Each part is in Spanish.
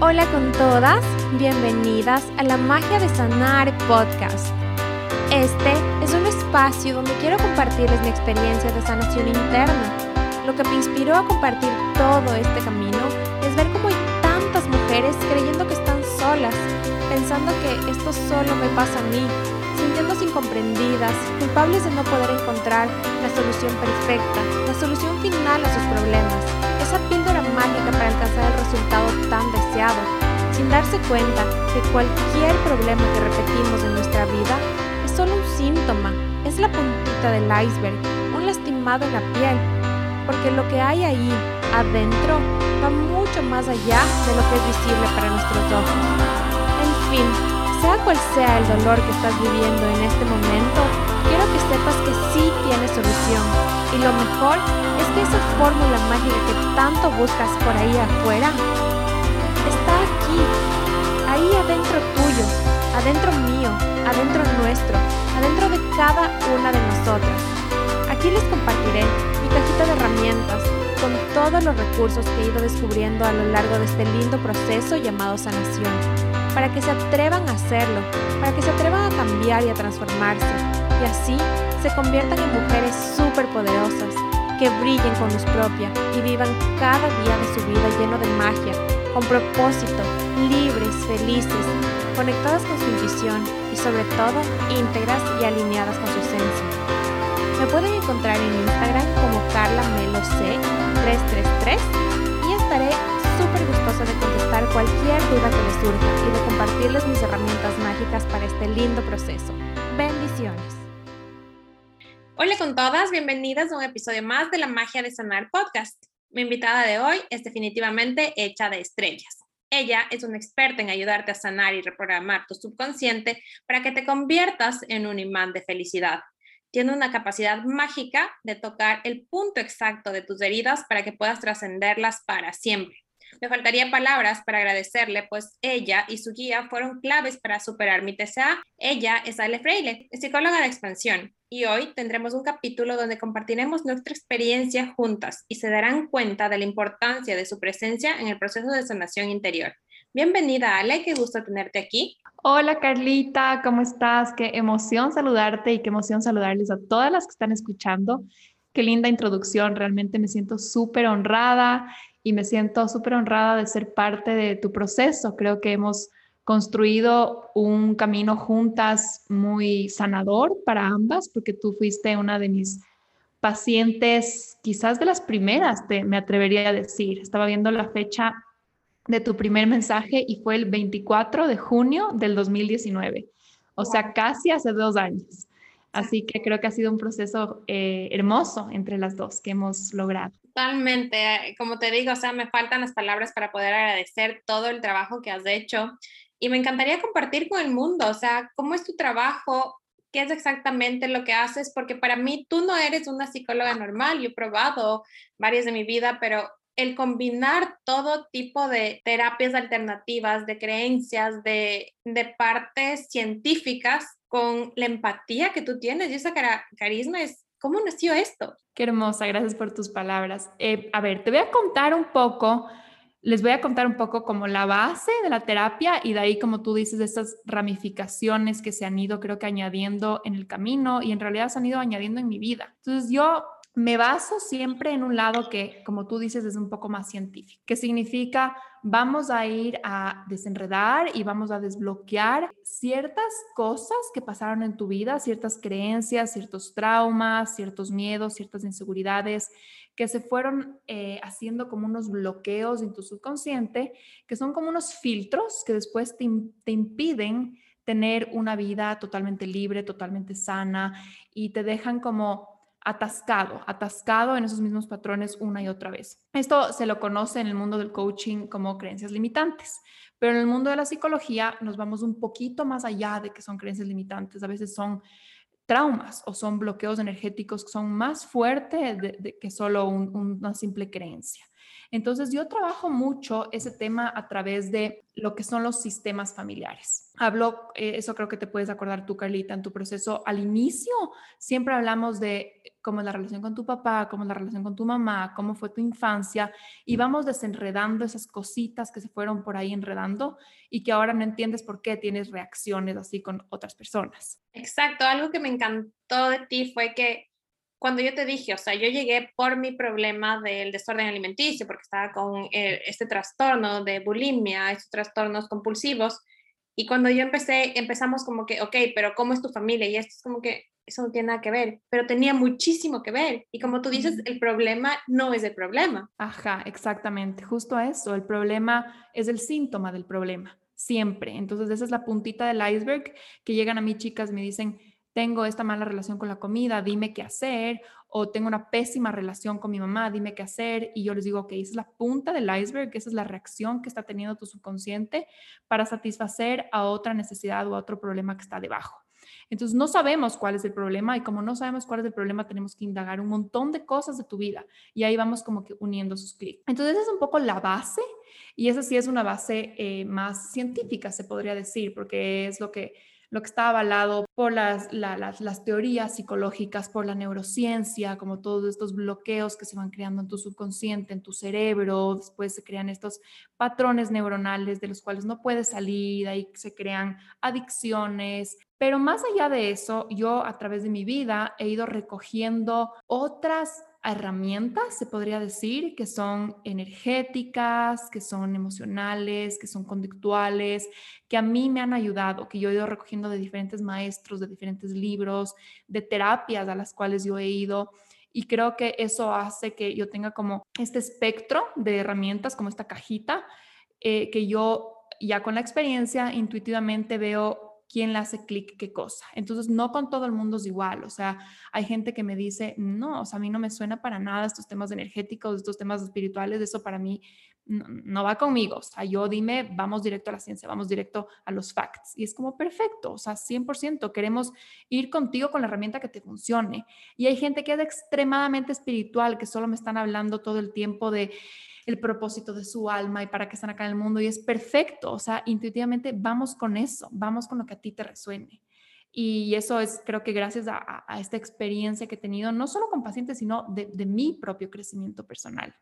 Hola con todas, bienvenidas a la Magia de Sanar podcast. Este es un espacio donde quiero compartirles mi experiencia de sanación interna. Lo que me inspiró a compartir todo este camino es ver cómo hay tantas mujeres creyendo que están solas, pensando que esto solo me pasa a mí, sintiéndose incomprendidas, culpables de no poder encontrar la solución perfecta, la solución final a sus problemas, esa píldora mágica para alcanzar el resultado tan deseado, sin darse cuenta que cualquier problema que repetimos en nuestra vida es solo un síntoma, es la puntita del iceberg, un lastimado en la piel, porque lo que hay ahí, adentro, va mucho más allá de lo que es visible para nuestros ojos. En fin, sea cual sea el dolor que estás viviendo en este momento, que sepas que sí tienes solución. Y lo mejor es que esa fórmula mágica que tanto buscas por ahí afuera está aquí, ahí adentro tuyo, adentro mío, adentro nuestro, adentro de cada una de nosotras. Aquí les compartiré mi cajita de herramientas con todos los recursos que he ido descubriendo a lo largo de este lindo proceso llamado sanación, para que se atrevan a hacerlo, para que se atrevan a cambiar y a transformarse, y así se conviertan en mujeres súper poderosas, que brillen con luz propia y vivan cada día de su vida lleno de magia, con propósito, libres, felices, conectadas con su intuición y sobre todo íntegras y alineadas con su esencia. Me pueden encontrar en Instagram como carlameloc333 y estaré súper gustosa de contestar cualquier duda que les surja y de compartirles mis herramientas mágicas para este lindo proceso. Bendiciones. Hola con todas, bienvenidas a un episodio más de la Magia de Sanar podcast. Mi invitada de hoy es definitivamente hecha de estrellas. Ella es una experta en ayudarte a sanar y reprogramar tu subconsciente para que te conviertas en un imán de felicidad. Tiene una capacidad mágica de tocar el punto exacto de tus heridas para que puedas trascenderlas para siempre. Me faltaría palabras para agradecerle, pues ella y su guía fueron claves para superar mi TCA. Ella es Ale Freile, psicóloga de expansión, y hoy tendremos un capítulo donde compartiremos nuestra experiencia juntas y se darán cuenta de la importancia de su presencia en el proceso de sanación interior. Bienvenida, Ale, qué gusto tenerte aquí. Hola, Carlita, ¿cómo estás? Qué emoción saludarte y qué emoción saludarles a todas las que están escuchando. Qué linda introducción, realmente me siento súper honrada y me siento súper honrada de ser parte de tu proceso. Creo que hemos construido un camino juntas muy sanador para ambas, porque tú fuiste una de mis pacientes, quizás de las primeras, te, me atrevería a decir. Estaba viendo la fecha de tu primer mensaje y fue el 24 de junio del 2019, o sea, casi hace dos años. Así que creo que ha sido un proceso eh, hermoso entre las dos que hemos logrado. Totalmente, eh, como te digo, o sea, me faltan las palabras para poder agradecer todo el trabajo que has hecho y me encantaría compartir con el mundo, o sea, cómo es tu trabajo, qué es exactamente lo que haces, porque para mí tú no eres una psicóloga normal, yo he probado varias de mi vida, pero el combinar todo tipo de terapias alternativas, de creencias, de, de partes científicas con la empatía que tú tienes y esa carisma es, ¿cómo nació esto? Qué hermosa, gracias por tus palabras. Eh, a ver, te voy a contar un poco, les voy a contar un poco como la base de la terapia y de ahí, como tú dices, de estas ramificaciones que se han ido, creo que añadiendo en el camino y en realidad se han ido añadiendo en mi vida. Entonces yo me baso siempre en un lado que, como tú dices, es un poco más científico, que significa vamos a ir a desenredar y vamos a desbloquear ciertas cosas que pasaron en tu vida, ciertas creencias, ciertos traumas, ciertos miedos, ciertas inseguridades que se fueron eh, haciendo como unos bloqueos en tu subconsciente, que son como unos filtros que después te, te impiden tener una vida totalmente libre, totalmente sana y te dejan como atascado, atascado en esos mismos patrones una y otra vez. Esto se lo conoce en el mundo del coaching como creencias limitantes, pero en el mundo de la psicología nos vamos un poquito más allá de que son creencias limitantes, a veces son traumas o son bloqueos energéticos que son más fuertes que solo una simple creencia. Entonces yo trabajo mucho ese tema a través de lo que son los sistemas familiares. Hablo, eh, eso creo que te puedes acordar tú, Carlita, en tu proceso al inicio, siempre hablamos de cómo es la relación con tu papá, cómo es la relación con tu mamá, cómo fue tu infancia, y vamos desenredando esas cositas que se fueron por ahí enredando y que ahora no entiendes por qué tienes reacciones así con otras personas. Exacto, algo que me encantó de ti fue que cuando yo te dije, o sea, yo llegué por mi problema del desorden alimenticio, porque estaba con eh, este trastorno de bulimia, estos trastornos compulsivos, y cuando yo empecé, empezamos como que, ok, pero ¿cómo es tu familia? Y esto es como que, eso no tiene nada que ver, pero tenía muchísimo que ver. Y como tú dices, el problema no es el problema. Ajá, exactamente, justo eso, el problema es el síntoma del problema, siempre. Entonces, esa es la puntita del iceberg que llegan a mí chicas, me dicen, tengo esta mala relación con la comida, dime qué hacer, o tengo una pésima relación con mi mamá, dime qué hacer, y yo les digo, ok, esa es la punta del iceberg, esa es la reacción que está teniendo tu subconsciente para satisfacer a otra necesidad o a otro problema que está debajo. Entonces no sabemos cuál es el problema y como no sabemos cuál es el problema tenemos que indagar un montón de cosas de tu vida y ahí vamos como que uniendo sus clics. Entonces esa es un poco la base y esa sí es una base eh, más científica se podría decir porque es lo que lo que está avalado por las, las, teorías psicológicas, por la neurociencia, como todos estos bloqueos que se van creando en tu subconsciente, en tu cerebro, después se crean estos patrones neuronales de los cuales no puedes salir, ahí se crean adicciones. Pero más allá de eso, yo a través de mi vida he ido recogiendo otras herramientas, se podría decir, que son energéticas, que son emocionales, que son conductuales, que a mí me han ayudado, que yo he ido recogiendo de diferentes maestros, de diferentes libros, de terapias a las cuales yo he ido. Y creo que eso hace que yo tenga como este espectro de herramientas, como esta cajita, eh, que yo ya con la experiencia intuitivamente veo quién le hace clic qué cosa. Entonces, no con todo el mundo es igual. O sea, hay gente que me dice, no, o sea, a mí no me suena para nada estos temas energéticos, estos temas espirituales, eso para mí no, va conmigo. O sea, yo dime, vamos directo a la ciencia, vamos directo a los facts. Y es como perfecto, o sea, 100%, queremos ir contigo con la herramienta que te funcione. Y hay gente que es extremadamente espiritual, que solo me están hablando todo el tiempo de el propósito de su alma y para qué están acá en el mundo y es perfecto, o sea, intuitivamente vamos con eso, vamos con lo que a ti te resuene. Y eso es, creo que gracias a, esta experiencia que he tenido, no solo con pacientes, sino de, de mi propio crecimiento personal.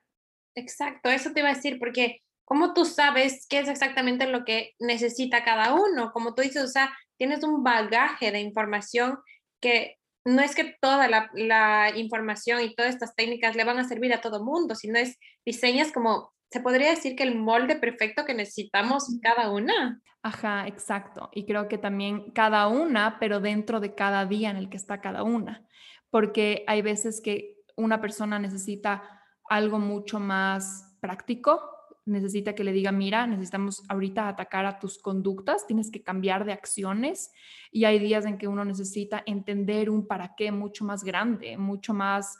Exacto, eso te iba a decir, porque ¿cómo tú sabes qué es exactamente lo que necesita cada uno? Como tú dices, o sea, tienes un bagaje de información que no es que toda la, información y todas estas técnicas le van a servir a todo mundo, sino es diseñas como, se podría decir que el molde perfecto que necesitamos cada una. Ajá, exacto. Y creo que también cada una, pero dentro de cada día en el que está cada una, porque hay veces que una persona necesita algo mucho más práctico necesita que le diga, mira, necesitamos ahorita atacar a tus conductas, tienes que cambiar de acciones y hay días en que uno necesita entender un para qué mucho más grande, mucho más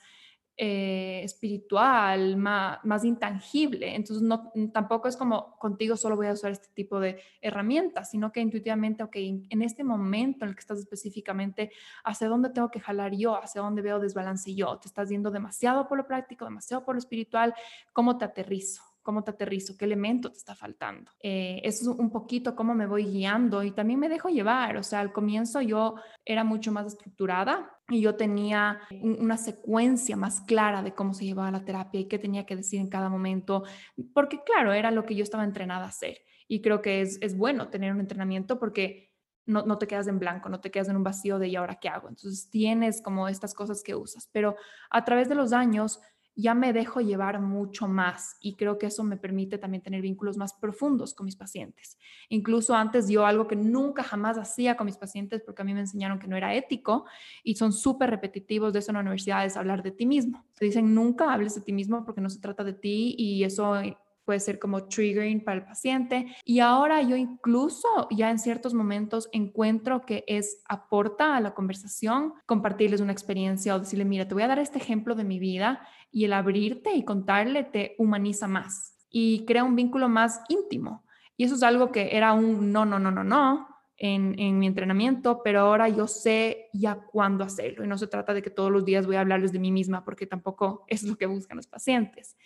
eh, espiritual, más, más, intangible. Entonces, no, tampoco es como contigo solo voy a usar este tipo de herramientas, sino que intuitivamente, ok, en, este momento en el que estás específicamente, ¿hacia dónde tengo que jalar yo? ¿Hacia dónde veo desbalance yo? ¿Te estás yendo demasiado por lo práctico, demasiado por lo espiritual? ¿Cómo te aterrizo? Cómo te aterrizo, qué elemento te está faltando. Eh, eso es un poquito cómo me voy guiando y también me dejo llevar. O sea, al comienzo yo era mucho más estructurada y yo tenía una secuencia más clara de cómo se llevaba la terapia y qué tenía que decir en cada momento, porque claro, era lo que yo estaba entrenada a hacer. Y creo que es, es bueno tener un entrenamiento porque no, no, te quedas en blanco, no te quedas en un vacío de ¿y ahora qué hago? Entonces tienes como estas cosas que usas, pero a través de los años ya me dejo llevar mucho más y creo que eso me permite también tener vínculos más profundos con mis pacientes. Incluso antes yo algo que nunca jamás hacía con mis pacientes porque a mí me enseñaron que no era ético y son súper repetitivos de eso en la universidad es hablar de ti mismo. Te dicen nunca hables de ti mismo porque no se trata de ti y eso puede ser como triggering para el paciente. Y ahora yo incluso ya en ciertos momentos encuentro que es aporta a la conversación compartirles una experiencia o decirle, mira, te voy a dar este ejemplo de mi vida y el abrirte y contarle te humaniza más y crea un vínculo más íntimo. Y eso es algo que era un no, no, no, no, no. En, en, mi entrenamiento, pero ahora yo sé ya cuándo hacerlo y no se trata de que todos los días voy a hablarles de mí misma porque tampoco es lo que buscan los pacientes,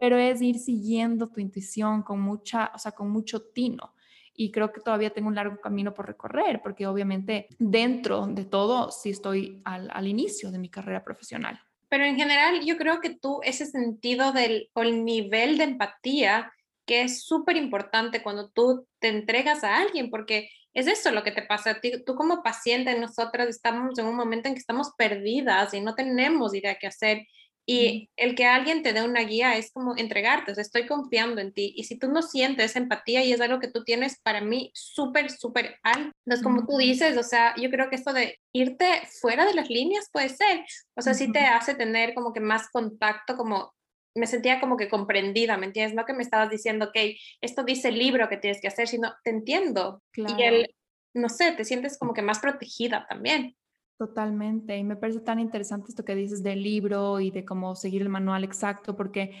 pero es ir siguiendo tu intuición con mucha, o sea, con mucho tino. Y creo que todavía tengo un largo camino por recorrer, porque obviamente dentro de todo sí estoy al, al inicio de mi carrera profesional. Pero en general yo creo que tú ese sentido del o el nivel de empatía que es súper importante cuando tú te entregas a alguien, porque es eso lo que te pasa a ti. Tú como paciente, nosotras estamos en un momento en que estamos perdidas y no tenemos idea qué hacer. Y el que alguien te dé una guía es como entregarte, o sea, estoy confiando en ti. Y si tú no sientes empatía y es algo que tú tienes para mí súper, súper alto. Entonces, como tú dices, o sea, yo creo que esto de irte fuera de las líneas puede ser, o sea, sí te hace tener como que más contacto, como me sentía como que comprendida, ¿me entiendes? No que me estabas diciendo, ok, esto dice el libro que tienes que hacer, sino te entiendo. Y el, no sé, te sientes como que más protegida también. Totalmente. Y me parece tan interesante esto que dices del libro y de cómo seguir el manual exacto, porque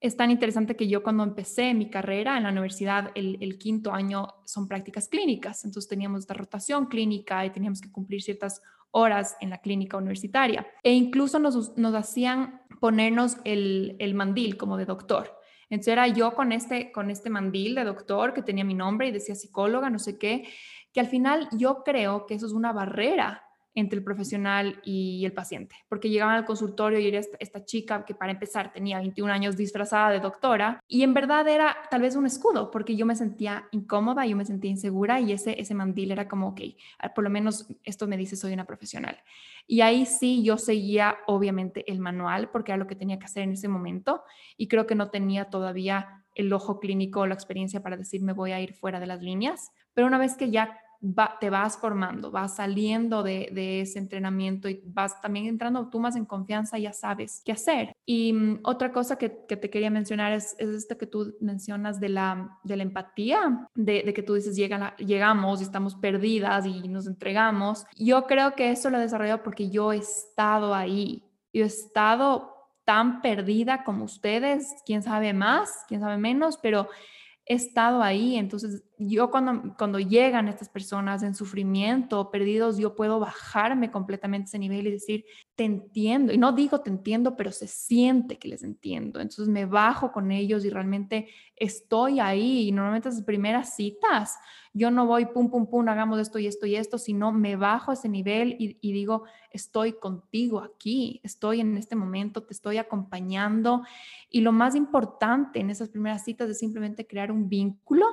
es tan interesante que yo cuando empecé mi carrera en la universidad, el, quinto año son prácticas clínicas. Entonces teníamos esta rotación clínica y teníamos que cumplir ciertas horas en la clínica universitaria. E incluso nos, hacían ponernos el, el mandil como de doctor. Entonces era yo con este, con este mandil de doctor que tenía mi nombre y decía psicóloga, no sé qué, que al final yo creo que eso es una barrera entre el profesional y el paciente, porque llegaban al consultorio y era esta, chica que para empezar tenía 21 años disfrazada de doctora y en verdad era tal vez un escudo, porque yo me sentía incómoda, yo me sentía insegura y ese, ese mandil era como, ok, ah, por lo menos esto me dice soy una profesional. Y ahí sí yo seguía obviamente el manual porque era lo que tenía que hacer en ese momento y creo que no tenía todavía el ojo clínico o la experiencia para decir me voy a ir fuera de las líneas, pero una vez que ya te vas formando, vas saliendo de, ese entrenamiento y vas también entrando tú más en confianza, ya sabes qué hacer. Y mm, otra cosa que, te quería mencionar es, es esto que tú mencionas de la, de empatía, de, que tú dices, Llega llegamos y estamos perdidas y nos entregamos. Yo creo que eso lo he desarrollado porque yo he estado ahí, yo he estado tan perdida como ustedes, quién sabe más, quién sabe menos, pero he estado ahí, entonces yo cuando, cuando llegan estas personas en sufrimiento, perdidos, yo puedo bajarme completamente ese nivel y decir, te entiendo. Y no digo te entiendo, pero se siente que les entiendo. Entonces me bajo con ellos y realmente estoy ahí. Y normalmente esas primeras citas, yo no voy pum, pum, pum, hagamos esto y esto y esto, sino me bajo a ese nivel y, y digo, estoy contigo aquí, estoy en este momento, te estoy acompañando. Y lo más importante en esas primeras citas es simplemente crear un vínculo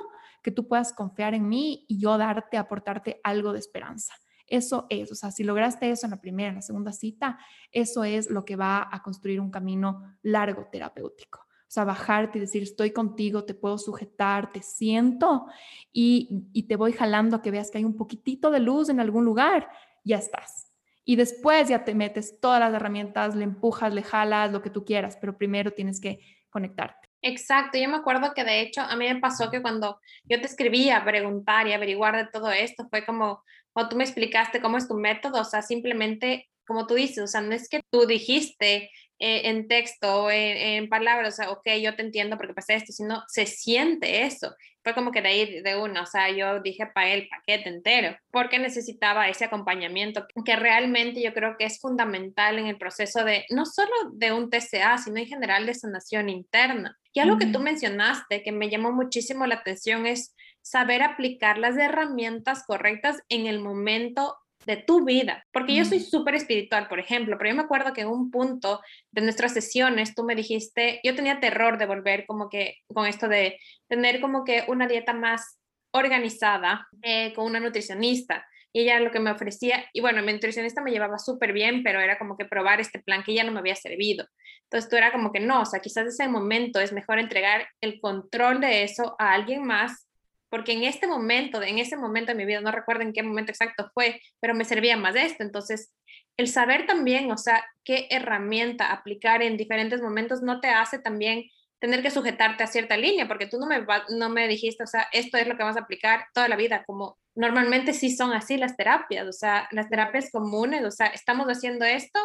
que tú puedas confiar en mí y yo darte, aportarte algo de esperanza. Eso es, o sea, si lograste eso en la primera, en la segunda cita, eso es lo que va a construir un camino largo terapéutico. O sea, bajarte y decir, estoy contigo, te puedo sujetar, te siento y, y te voy jalando a que veas que hay un poquitito de luz en algún lugar, ya estás. Y después ya te metes todas las herramientas, le empujas, le jalas, lo que tú quieras, pero primero tienes que conectarte. Exacto, yo me acuerdo que de hecho a mí me pasó que cuando yo te escribía a preguntar y averiguar de todo esto, fue como, cuando tú me explicaste cómo es tu método, o sea, simplemente, como tú dices, o sea, no es que tú dijiste en texto, en, en, palabras, o sea, ok, yo te entiendo porque pasé esto, sino se siente eso fue como que de ahí de una, o sea, yo dije para el paquete entero, porque necesitaba ese acompañamiento que realmente yo creo que es fundamental en el proceso de, no solo de un TCA, sino en general de sanación interna. Y algo que tú mencionaste que me llamó muchísimo la atención es saber aplicar las herramientas correctas en el momento de tu vida, porque yo soy súper espiritual, por ejemplo, pero yo me acuerdo que en un punto de nuestras sesiones tú me dijiste, yo tenía terror de volver como que con esto de tener como que una dieta más organizada eh, con una nutricionista. Y ella lo que me ofrecía, y bueno, mi nutricionista me llevaba súper bien, pero era como que probar este plan que ya no me había servido. Entonces tú era como que no, o sea, quizás ese momento es mejor entregar el control de eso a alguien más porque en este momento, en ese momento de mi vida, no recuerdo en qué momento exacto fue, pero me servía más de esto. Entonces, el saber también, o sea, qué herramienta aplicar en diferentes momentos no te hace también tener que sujetarte a cierta línea, porque tú no me, no me dijiste, o sea, esto es lo que vas a aplicar toda la vida, como normalmente sí son así las terapias, o sea, las terapias comunes, o sea, estamos haciendo esto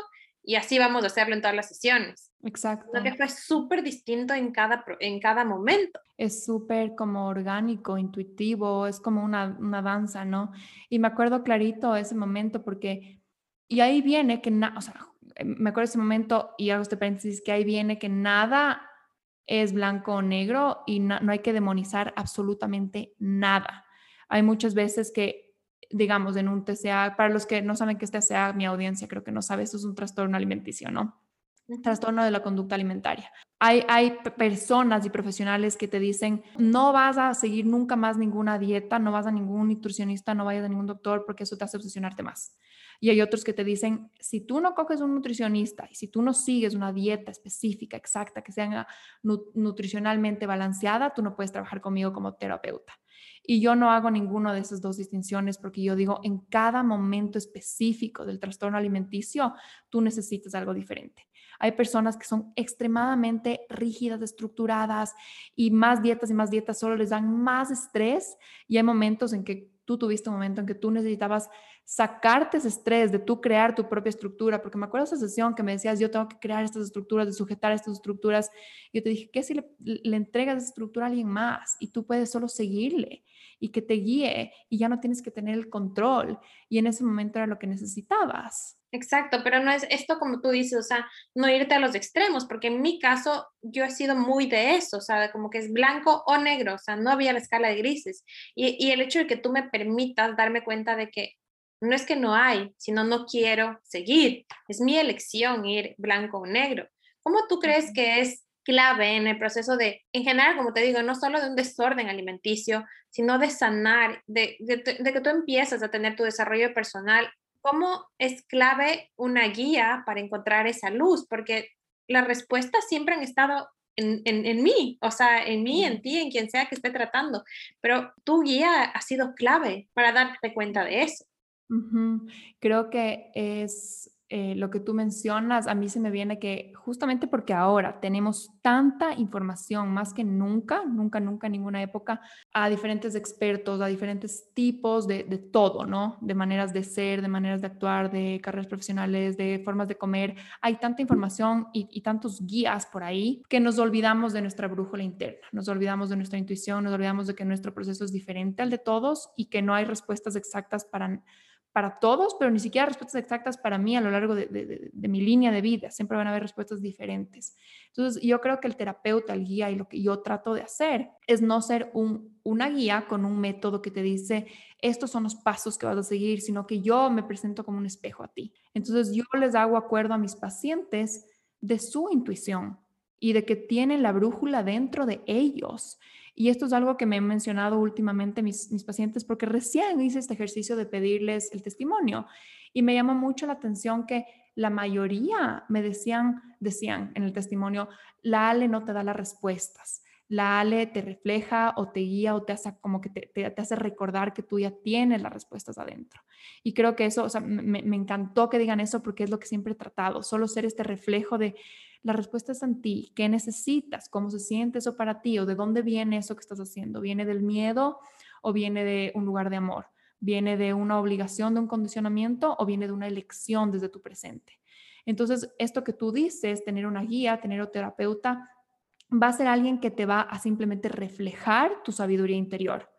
y así vamos a hacerlo en todas las sesiones. Exacto. Lo que fue súper distinto en cada, en cada momento. Es súper como orgánico, intuitivo, es como una, una danza, ¿no? Y me acuerdo clarito ese momento porque, y ahí viene que, o sea, me acuerdo ese momento y hago este paréntesis, que ahí viene que nada es blanco o negro y no, no hay que demonizar absolutamente nada. Hay muchas veces que digamos, en un TCA, para los que no saben qué es TCA, mi audiencia creo que no sabe, esto es un trastorno alimenticio, ¿no? Trastorno de la conducta alimentaria. Hay, hay personas y profesionales que te dicen, no vas a seguir nunca más ninguna dieta, no vas a ningún nutricionista, no vayas a ningún doctor porque eso te hace obsesionarte más. Y hay otros que te dicen, si tú no coges un nutricionista y si tú no sigues una dieta específica, exacta, que sea nutricionalmente balanceada, tú no puedes trabajar conmigo como terapeuta. Y yo no hago ninguno de esas dos distinciones porque yo digo, en cada momento específico del trastorno alimenticio, tú necesitas algo diferente. Hay personas que son extremadamente rígidas, estructuradas y más dietas y más dietas solo les dan más estrés y hay momentos en que tú tuviste un momento en que tú necesitabas sacarte ese estrés de tú crear tu propia estructura, porque me acuerdo esa sesión que me decías, yo tengo que crear estas estructuras, de sujetar estas estructuras, yo te dije, ¿qué si le, le entregas esa estructura a alguien más y tú puedes solo seguirle y que te guíe y ya no tienes que tener el control? Y en ese momento era lo que necesitabas. Exacto, pero no es esto como tú dices, o sea, no irte a los extremos, porque en mi caso yo he sido muy de eso, o sea, como que es blanco o negro, o sea, no había la escala de grises. Y, y el hecho de que tú me permitas darme cuenta de que no es que no hay, sino no quiero seguir, es mi elección ir blanco o negro. ¿Cómo tú crees que es clave en el proceso de, en general, como te digo, no solo de un desorden alimenticio, sino de sanar, de, de, de que tú empiezas a tener tu desarrollo personal cómo es clave una guía para encontrar esa luz, porque las respuestas siempre han estado en, en, mí, o sea, en mí, en ti, en quien sea que esté tratando, pero tu guía ha sido clave para darte cuenta de eso. Creo que es eh, lo que tú mencionas, a mí se me viene que justamente porque ahora tenemos tanta información más que nunca, nunca, nunca en ninguna época, a diferentes expertos, a diferentes tipos de, de, todo, ¿no? De maneras de ser, de maneras de actuar, de carreras profesionales, de formas de comer. Hay tanta información y, y tantos guías por ahí que nos olvidamos de nuestra brújula interna, nos olvidamos de nuestra intuición, nos olvidamos de que nuestro proceso es diferente al de todos y que no hay respuestas exactas para para todos, pero ni siquiera respuestas exactas para mí a lo largo de, mi línea de vida. Siempre van a haber respuestas diferentes. Entonces, yo creo que el terapeuta, el guía y lo que yo trato de hacer es no ser un, una guía con un método que te dice, estos son los pasos que vas a seguir, sino que yo me presento como un espejo a ti. Entonces, yo les hago acuerdo a mis pacientes de su intuición y de que tienen la brújula dentro de ellos y esto es algo que me han mencionado últimamente mis, mis pacientes porque recién hice este ejercicio de pedirles el testimonio y me llamó mucho la atención que la mayoría me decían, decían en el testimonio, la Ale no te da las respuestas. La Ale te refleja o te guía o te hace como que te, te, hace recordar que tú ya tienes las respuestas adentro. Y creo que eso, o sea, me, me encantó que digan eso porque es lo que siempre he tratado, solo ser este reflejo de la respuesta es en ti. ¿Qué necesitas? ¿Cómo se siente eso para ti? ¿O de dónde viene eso que estás haciendo? ¿Viene del miedo o viene de un lugar de amor? ¿Viene de una obligación, de un condicionamiento o viene de una elección desde tu presente? Entonces, esto que tú dices, tener una guía, tener un terapeuta, va a ser alguien que te va a simplemente reflejar tu sabiduría interior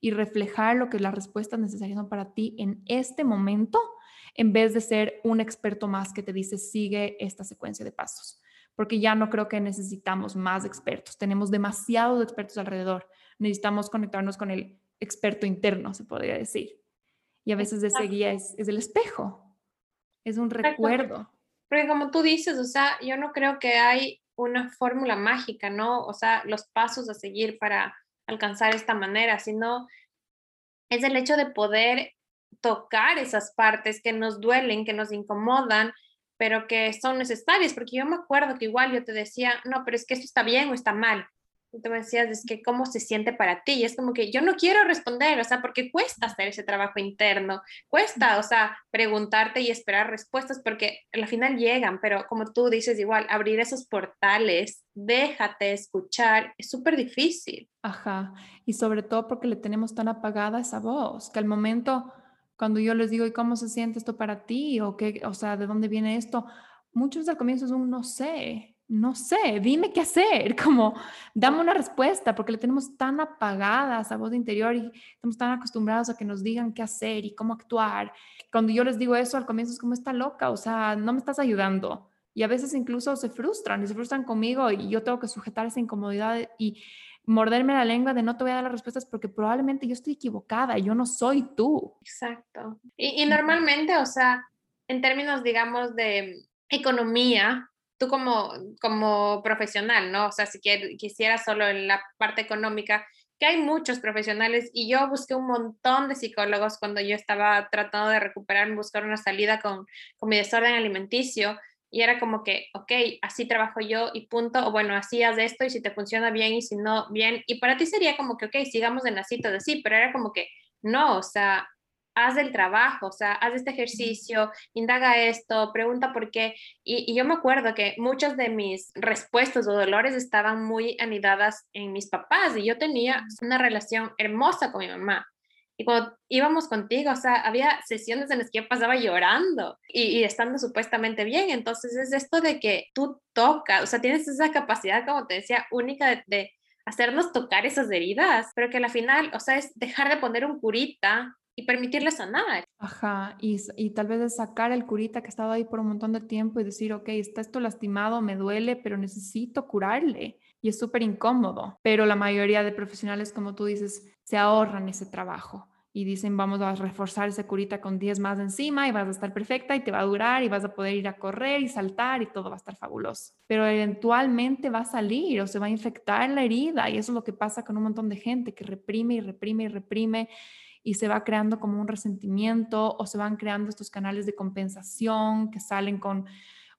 y reflejar lo que las respuestas necesarias son para ti en este momento, en vez de ser un experto más que te dice, sigue esta secuencia de pasos porque ya no creo que necesitamos más expertos. Tenemos demasiados expertos alrededor. Necesitamos conectarnos con el experto interno, se podría decir. Y a veces ese guía es, es el espejo, es un recuerdo. Porque como tú dices, o sea, yo no creo que hay una fórmula mágica, ¿no? O sea, los pasos a seguir para alcanzar esta manera, sino es el hecho de poder tocar esas partes que nos duelen, que nos incomodan, pero que son necesarias, porque yo me acuerdo que igual yo te decía, no, pero es que esto está bien o está mal. Y tú me decías, es que cómo se siente para ti. Y es como que yo no quiero responder, o sea, porque cuesta hacer ese trabajo interno, cuesta, o sea, preguntarte y esperar respuestas, porque al final llegan, pero como tú dices, igual, abrir esos portales, déjate escuchar, es súper difícil. Ajá, y sobre todo porque le tenemos tan apagada esa voz, que al momento cuando yo les digo, ¿y cómo se siente esto para ti? ¿O qué, o sea, de dónde viene esto? muchos al comienzo es un no sé, no sé, dime qué hacer, como dame una respuesta, porque le tenemos tan apagada esa voz interior y estamos tan acostumbrados a que nos digan qué hacer y cómo actuar. Cuando yo les digo eso al comienzo es como está loca, o sea, no me estás ayudando. Y a veces incluso se frustran y se frustran conmigo y yo tengo que sujetar esa incomodidad y morderme la lengua de no te voy a dar las respuestas porque probablemente yo estoy equivocada, yo no soy tú. Exacto. Y, y normalmente, o sea, en términos, digamos, de economía, tú como, como profesional, ¿no? O sea, si quisieras solo en la parte económica, que hay muchos profesionales y yo busqué un montón de psicólogos cuando yo estaba tratando de recuperarme, buscar una salida con, con mi desorden alimenticio y era como que, ok, así trabajo yo y punto, o bueno, así haz esto y si te funciona bien y si no, bien, y para ti sería como que, ok, sigamos en la cita de sí, pero era como que, no, o sea, haz el trabajo, o sea, haz este ejercicio, indaga esto, pregunta por qué. Y, yo me acuerdo que muchas de mis respuestas o dolores estaban muy anidadas en mis papás y yo tenía una relación hermosa con mi mamá. Y cuando íbamos contigo, o sea, había sesiones en las que yo pasaba llorando y, estando supuestamente bien. Entonces es esto de que tú tocas, o sea, tienes esa capacidad, como te decía, única de, hacernos tocar esas heridas, pero que al final, o sea, es dejar de poner un curita y permitirle sanar. Ajá, y, y, tal vez sacar el curita que ha estado ahí por un montón de tiempo y decir, ok, está esto lastimado, me duele, pero necesito curarle. Y es súper incómodo, pero la mayoría de profesionales, como tú dices, se ahorran ese trabajo y dicen, vamos a reforzar ese curita con 10 más encima y vas a estar perfecta y te va a durar y vas a poder ir a correr y saltar y todo va a estar fabuloso. Pero eventualmente va a salir o se va a infectar la herida y eso es lo que pasa con un montón de gente que reprime y reprime y reprime y se va creando como un resentimiento o se van creando estos canales de compensación que salen con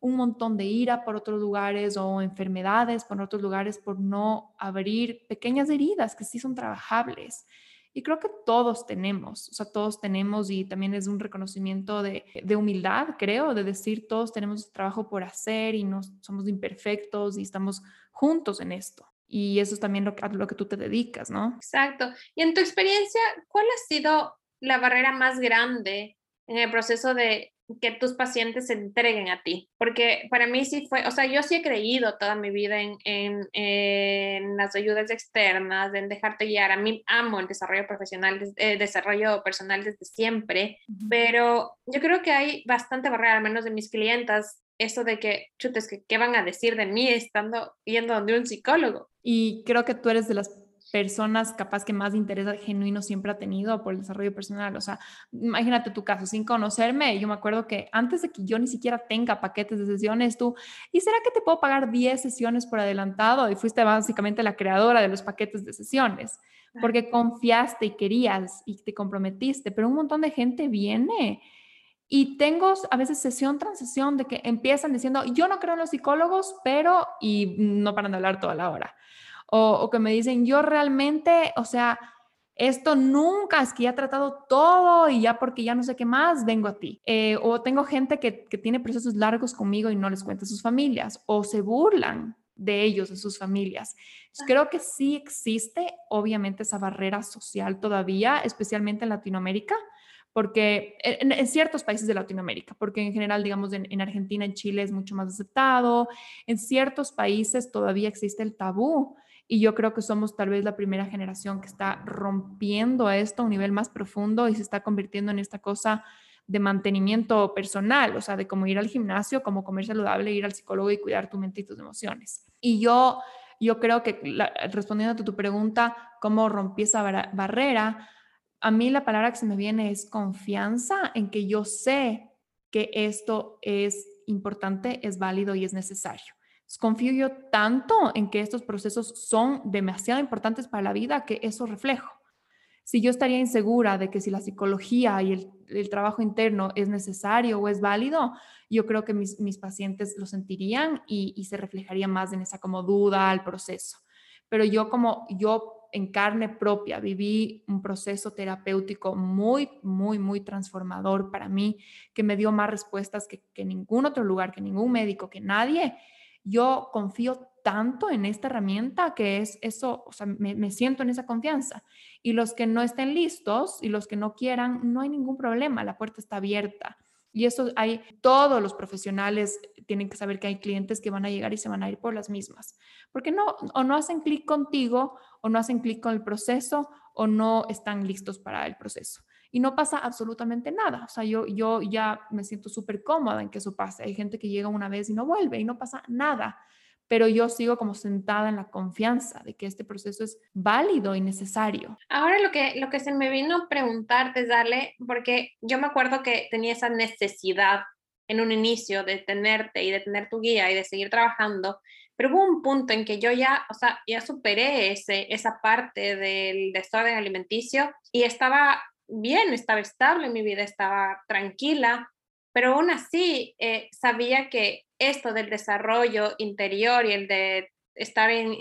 un montón de ira por otros lugares o enfermedades por otros lugares por no abrir pequeñas heridas que sí son trabajables. Y creo que todos tenemos, o sea, todos tenemos y también es un reconocimiento de, de humildad, creo, de decir todos tenemos trabajo por hacer y no somos imperfectos y estamos juntos en esto y eso es también lo que, a lo que tú te dedicas, ¿no? Exacto. Y en tu experiencia, ¿cuál ha sido la barrera más grande en el proceso de que tus pacientes se entreguen a ti? Porque para mí sí fue, o sea, yo sí he creído toda mi vida en, en, en las ayudas externas, en dejarte guiar. A mí amo el desarrollo profesional, el eh, desarrollo personal desde siempre, pero yo creo que hay bastante barrera, al menos de mis clientas, eso de que, chutes, que, ¿qué van a decir de mí estando yendo donde un psicólogo? Y creo que tú eres de las personas capaz que más interés genuino siempre ha tenido por el desarrollo personal. O sea, imagínate tu caso, sin conocerme, yo me acuerdo que antes de que yo ni siquiera tenga paquetes de sesiones, tú, ¿y será que te puedo pagar 10 sesiones por adelantado? Y fuiste básicamente la creadora de los paquetes de sesiones, porque confiaste y querías y te comprometiste, pero un montón de gente viene y tengo a veces sesión tras sesión de que empiezan diciendo, yo no creo en los psicólogos, pero, y no paran de hablar toda la hora. O, que me dicen, yo realmente, o sea, esto nunca, es que ya he tratado todo y ya porque ya no sé qué más, vengo a ti. Eh, o tengo gente que, que tiene procesos largos conmigo y no les cuenta a sus familias, o se burlan de ellos, de sus familias. creo que sí existe, obviamente, esa barrera social todavía, especialmente en Latinoamérica, porque en, ciertos países de Latinoamérica, porque en general, digamos, en, Argentina, en Chile es mucho más aceptado, en ciertos países todavía existe el tabú y yo creo que somos tal vez la primera generación que está rompiendo esto a un nivel más profundo y se está convirtiendo en esta cosa de mantenimiento personal, o sea, de cómo ir al gimnasio, cómo comer saludable, ir al psicólogo y cuidar tu mente y tus emociones. Y yo, yo creo que respondiendo a tu pregunta, cómo rompí esa barrera, a mí la palabra que se me viene es confianza en que yo sé que esto es importante, es válido y es necesario. Confío yo tanto en que estos procesos son demasiado importantes para la vida que eso reflejo. Si yo estaría insegura de que si la psicología y el, trabajo interno es necesario o es válido, yo creo que mis, pacientes lo sentirían y, y se reflejaría más en esa como duda al proceso. Pero yo como yo en carne propia, viví un proceso terapéutico muy, muy, muy transformador para mí, que me dio más respuestas que, que ningún otro lugar, que ningún médico, que nadie. Yo confío tanto en esta herramienta que es eso, o sea, me, siento en esa confianza. Y los que no estén listos y los que no quieran, no hay ningún problema, la puerta está abierta. Y eso hay, todos los profesionales tienen que saber que hay clientes que van a llegar y se van a ir por las mismas, porque no, o no hacen clic contigo, o no hacen clic con el proceso, o no están listos para el proceso. Y no pasa absolutamente nada. O sea, yo, yo ya me siento súper cómoda en que eso pase. Hay gente que llega una vez y no vuelve y no pasa nada pero yo sigo como sentada en la confianza de que este proceso es válido y necesario. Ahora lo que, lo que se me vino a preguntarte, Dale, porque yo me acuerdo que tenía esa necesidad en un inicio de tenerte y de tener tu guía y de seguir trabajando, pero hubo un punto en que yo ya, o sea, ya superé ese, esa parte del desorden alimenticio y estaba bien, estaba estable, mi vida estaba tranquila, pero aún así eh, sabía que esto del desarrollo interior y el de estar en,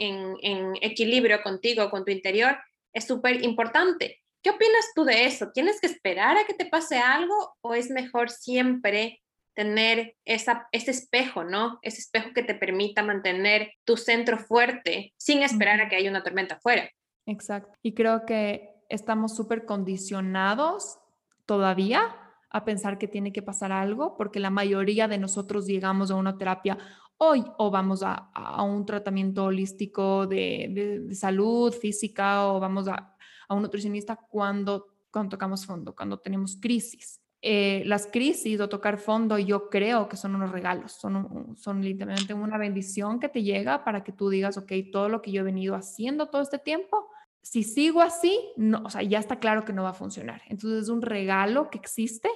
en, equilibrio contigo, con tu interior, es súper importante. ¿Qué opinas tú de eso? ¿Tienes que esperar a que te pase algo o es mejor siempre tener esa, ese espejo, ¿no? Ese espejo que te permita mantener tu centro fuerte sin esperar a que haya una tormenta afuera. Exacto. Y creo que estamos súper condicionados todavía a pensar que tiene que pasar algo, porque la mayoría de nosotros llegamos a una terapia hoy o vamos a, un tratamiento holístico de, salud física o vamos a, un nutricionista cuando, cuando tocamos fondo, cuando tenemos crisis. Eh, las crisis o tocar fondo yo creo que son unos regalos, son, son literalmente una bendición que te llega para que tú digas, ok, todo lo que yo he venido haciendo todo este tiempo si sigo así, no, o sea, ya está claro que no va a funcionar. Entonces es un regalo que existe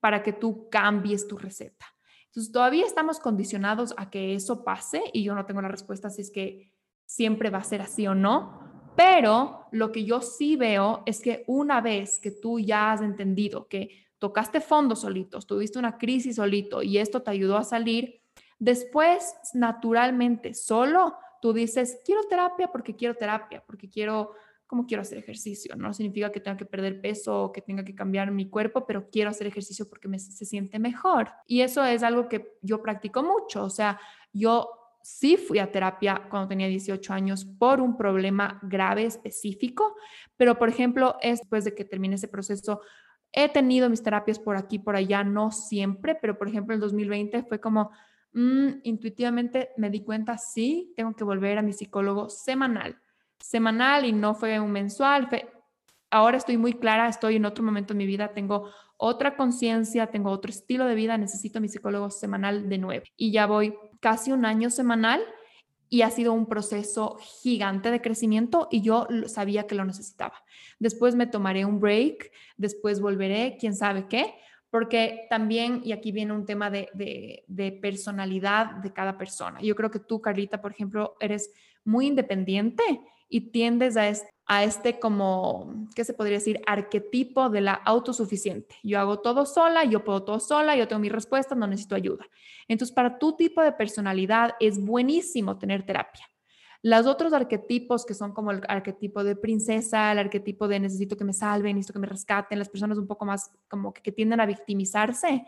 para que tú cambies tu receta. Entonces todavía estamos condicionados a que eso pase y yo no tengo la respuesta si es que siempre va a ser así o no, pero lo que yo sí veo es que una vez que tú ya has entendido que tocaste fondo solitos, tuviste una crisis solito y esto te ayudó a salir, después naturalmente solo tú dices, quiero terapia porque quiero terapia, porque quiero como quiero hacer ejercicio. No significa que tenga que perder peso o que tenga que cambiar mi cuerpo, pero quiero hacer ejercicio porque me, se siente mejor. Y eso es algo que yo practico mucho. O sea, yo sí fui a terapia cuando tenía 18 años por un problema grave específico, pero por ejemplo, después de que termine ese proceso, he tenido mis terapias por aquí, por allá, no siempre, pero por ejemplo, el 2020 fue como... Mm, intuitivamente me di cuenta, sí, tengo que volver a mi psicólogo semanal semanal y no fue un mensual. ahora estoy muy clara, estoy en otro momento de mi vida, tengo otra conciencia, tengo otro estilo de vida, necesito mi psicólogo semanal de nuevo. Y ya voy casi un año semanal y ha sido un proceso gigante de crecimiento y yo sabía que lo necesitaba. Después me tomaré un break, después volveré, quién sabe qué, porque también, y aquí viene un tema de, de personalidad de cada persona. Yo creo que tú, Carlita, por ejemplo, eres muy independiente y tiendes a este, como, ¿qué se podría decir? Arquetipo de la autosuficiente. Yo hago todo sola, yo puedo todo sola, yo tengo mi respuesta, no necesito ayuda. Entonces, para tu tipo de personalidad es buenísimo tener terapia. Los otros arquetipos que son como el arquetipo de princesa, el arquetipo de necesito que me salven, necesito que me rescaten, las personas un poco más como que, que tienden a victimizarse,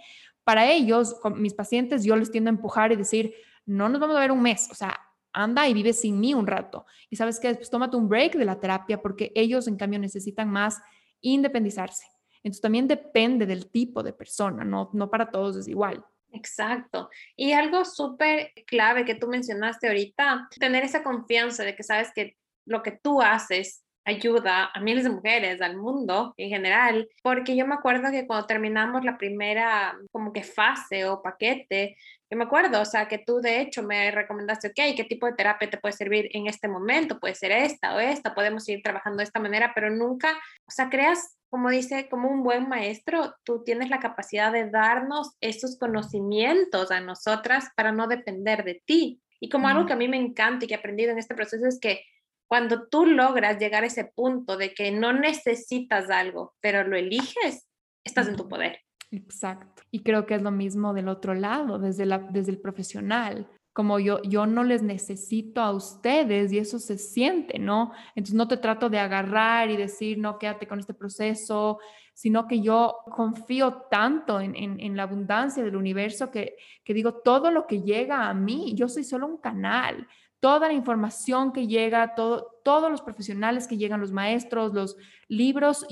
para ellos, con mis pacientes, yo les tiendo a empujar y decir, no nos vamos a ver un mes, o sea, anda y vive sin mí un rato. Y sabes que después tómate un break de la terapia porque ellos en cambio necesitan más independizarse. Entonces también depende del tipo de persona, no, no para todos es igual. Exacto. Y algo súper clave que tú mencionaste ahorita, tener esa confianza de que sabes que lo que tú haces ayuda a miles de mujeres, al mundo en general, porque yo me acuerdo que cuando terminamos la primera como que fase o paquete, yo me acuerdo, o sea, que tú de hecho me recomendaste, ok, ¿qué tipo de terapia te puede servir en este momento? Puede ser esta o esta, podemos ir trabajando de esta manera, pero nunca, o sea, creas, como dice, como un buen maestro, tú tienes la capacidad de darnos esos conocimientos a nosotras para no depender de ti. Y como algo que a mí me encanta y que he aprendido en este proceso es que cuando tú logras llegar a ese punto de que no necesitas algo, pero lo eliges, estás en tu poder. Exacto. Y creo que es lo mismo del otro lado, desde, la, desde el profesional. Como yo, yo no les necesito a ustedes y eso se siente, ¿no? Entonces no te trato de agarrar y decir, no, quédate con este proceso, sino que yo confío tanto en, en, en la abundancia del universo que, que digo, todo lo que llega a mí, yo soy solo un canal toda la información que llega, todo, todos los profesionales que llegan, los maestros, los libros,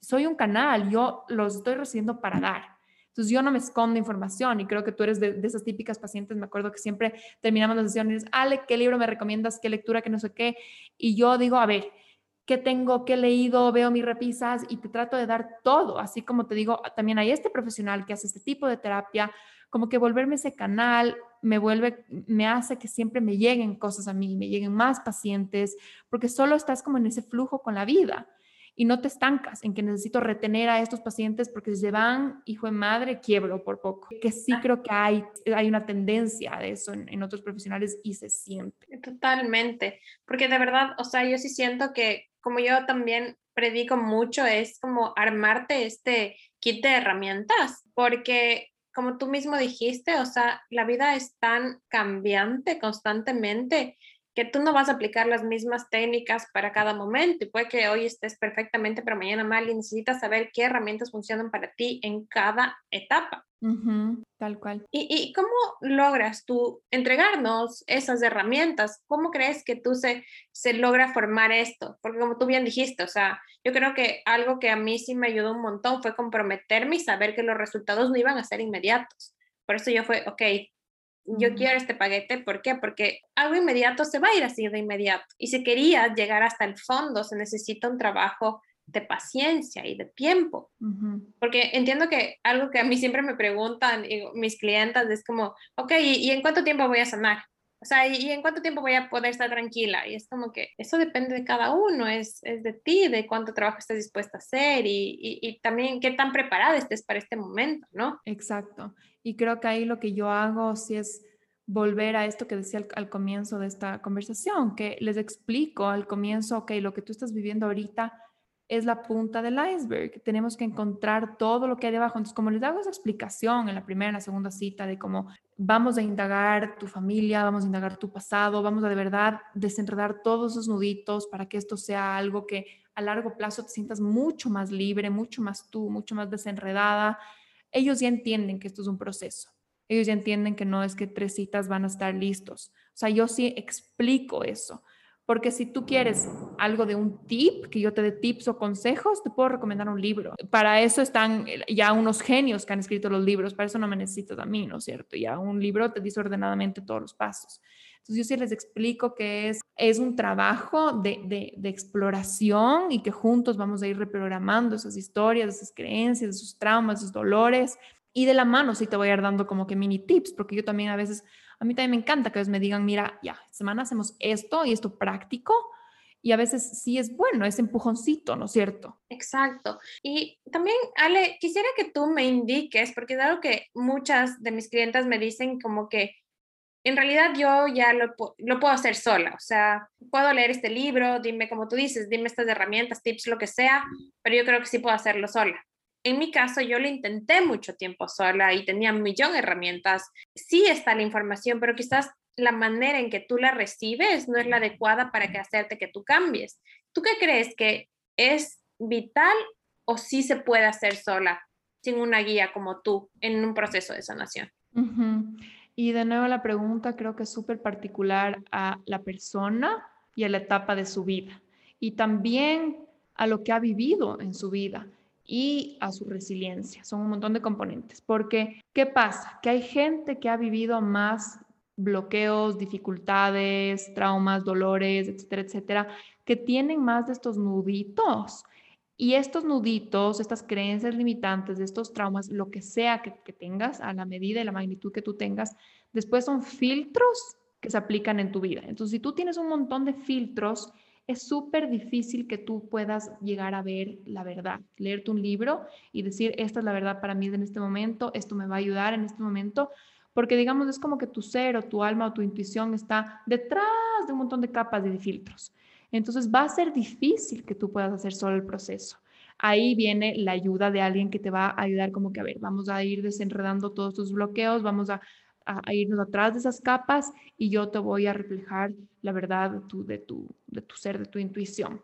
soy un canal, yo los estoy recibiendo para dar. Entonces yo no me escondo información y creo que tú eres de, esas típicas pacientes, me acuerdo que siempre terminamos las sesiones, Ale, ¿qué libro me recomiendas? ¿Qué lectura? ¿Qué no sé qué? Y yo digo, a ver, ¿qué tengo? ¿Qué he leído? Veo mis repisas y te trato de dar todo, así como te digo, también hay este profesional que hace este tipo de terapia, como que volverme ese canal me vuelve, me hace que siempre me lleguen cosas a mí, me lleguen más pacientes, porque solo estás como en ese flujo con la vida y no te estancas en que necesito retener a estos pacientes porque si se van, hijo de madre, quiebro por poco. Que sí creo que hay, hay una tendencia de eso en, otros profesionales y se siente. Totalmente, porque de verdad, o sea, yo sí siento que como yo también predico mucho, es como armarte este kit de herramientas, porque como tú mismo dijiste, o sea, la vida es tan cambiante constantemente que tú no vas a aplicar las mismas técnicas para cada momento y puede que hoy estés perfectamente, pero mañana mal y necesitas saber qué herramientas funcionan para ti en cada etapa. tal cual. ¿Y, ¿Y, cómo logras tú entregarnos esas herramientas? ¿Cómo crees que tú se, se logra formar esto? Porque como tú bien dijiste, o sea, yo creo que algo que a mí sí me ayudó un montón fue comprometerme y saber que los resultados no iban a ser inmediatos. Por eso yo fue, ok, yo quiero este paquete, ¿por qué? Porque algo inmediato se va a ir así de inmediato. Y si querías llegar hasta el fondo, se necesita un trabajo de paciencia y de tiempo. Porque entiendo que algo que a mí siempre me preguntan mis clientas es como, ok, ¿y, en cuánto tiempo voy a sanar? O sea, ¿y, en cuánto tiempo voy a poder estar tranquila? Y es como que eso depende de cada uno, es, es de ti, de cuánto trabajo estés dispuesta a hacer y, y, también qué tan preparada estés para este momento, ¿no? Exacto. Y creo que ahí lo que yo hago sí es volver a esto que decía al, comienzo de esta conversación, que les explico al comienzo, ok, lo que tú estás viviendo ahorita es la punta del iceberg. Tenemos que encontrar todo lo que hay debajo. Entonces, como les hago esa explicación en la primera, en la segunda cita de cómo vamos a indagar tu familia, vamos a indagar tu pasado, vamos a de verdad desenredar todos esos nuditos para que esto sea algo que a largo plazo te sientas mucho más libre, mucho más tú, mucho más desenredada ellos ya entienden que esto es un proceso. Ellos ya entienden que no es que tres citas van a estar listos. O sea, yo sí explico eso. Porque si tú quieres algo de un tip, que yo te dé tips o consejos, te puedo recomendar un libro. Para eso están ya unos genios que han escrito los libros. Para eso no me necesitas a mí, ¿no es cierto? Ya un libro te dice ordenadamente todos los pasos. Entonces yo sí les explico que es, es un trabajo de, de, exploración y que juntos vamos a ir reprogramando esas historias, esas creencias, esos traumas, esos dolores. Y de la mano sí te voy a ir dando como que mini tips, porque yo también a veces, a mí también me encanta que veces me digan, mira, ya, semana hacemos esto y esto práctico, y a veces sí es bueno, ese empujoncito, ¿no es cierto? Exacto. Y también, Ale, quisiera que tú me indiques, porque es algo que muchas de mis clientes me dicen como que en realidad yo ya lo, lo, puedo hacer sola, o sea, puedo leer este libro, dime como tú dices, dime estas herramientas, tips, lo que sea, pero yo creo que sí puedo hacerlo sola. En mi caso, yo lo intenté mucho tiempo sola y tenía un millón de herramientas. Sí está la información, pero quizás la manera en que tú la recibes no es la adecuada para que hacerte que tú cambies. ¿Tú qué crees que es vital o sí se puede hacer sola sin una guía como tú en un proceso de sanación? Y de nuevo la pregunta creo que es súper particular a la persona y a la etapa de su vida. Y también a lo que ha vivido en su vida y a su resiliencia. Son un montón de componentes. Porque, ¿qué pasa? Que hay gente que ha vivido más bloqueos, dificultades, traumas, dolores, etcétera, etcétera, que tienen más de estos nuditos y estos nuditos, estas creencias limitantes, de estos traumas, lo que sea que, tengas, a la medida y la magnitud que tú tengas, después son filtros que se aplican en tu vida. Entonces, si tú tienes un montón de filtros, es súper difícil que tú puedas llegar a ver la verdad, leerte un libro y decir, esta es la verdad para mí en este momento, esto me va a ayudar en este momento, porque digamos, es como que tu ser o tu alma o tu intuición está detrás de un montón de capas de filtros. Entonces va a ser difícil que tú puedas hacer solo el proceso. Ahí viene la ayuda de alguien que te va a ayudar como que, a ver, vamos a ir desenredando todos tus bloqueos, vamos a, irnos atrás de esas capas y yo te voy a reflejar la verdad de tu, de tu, de tu ser, de tu intuición.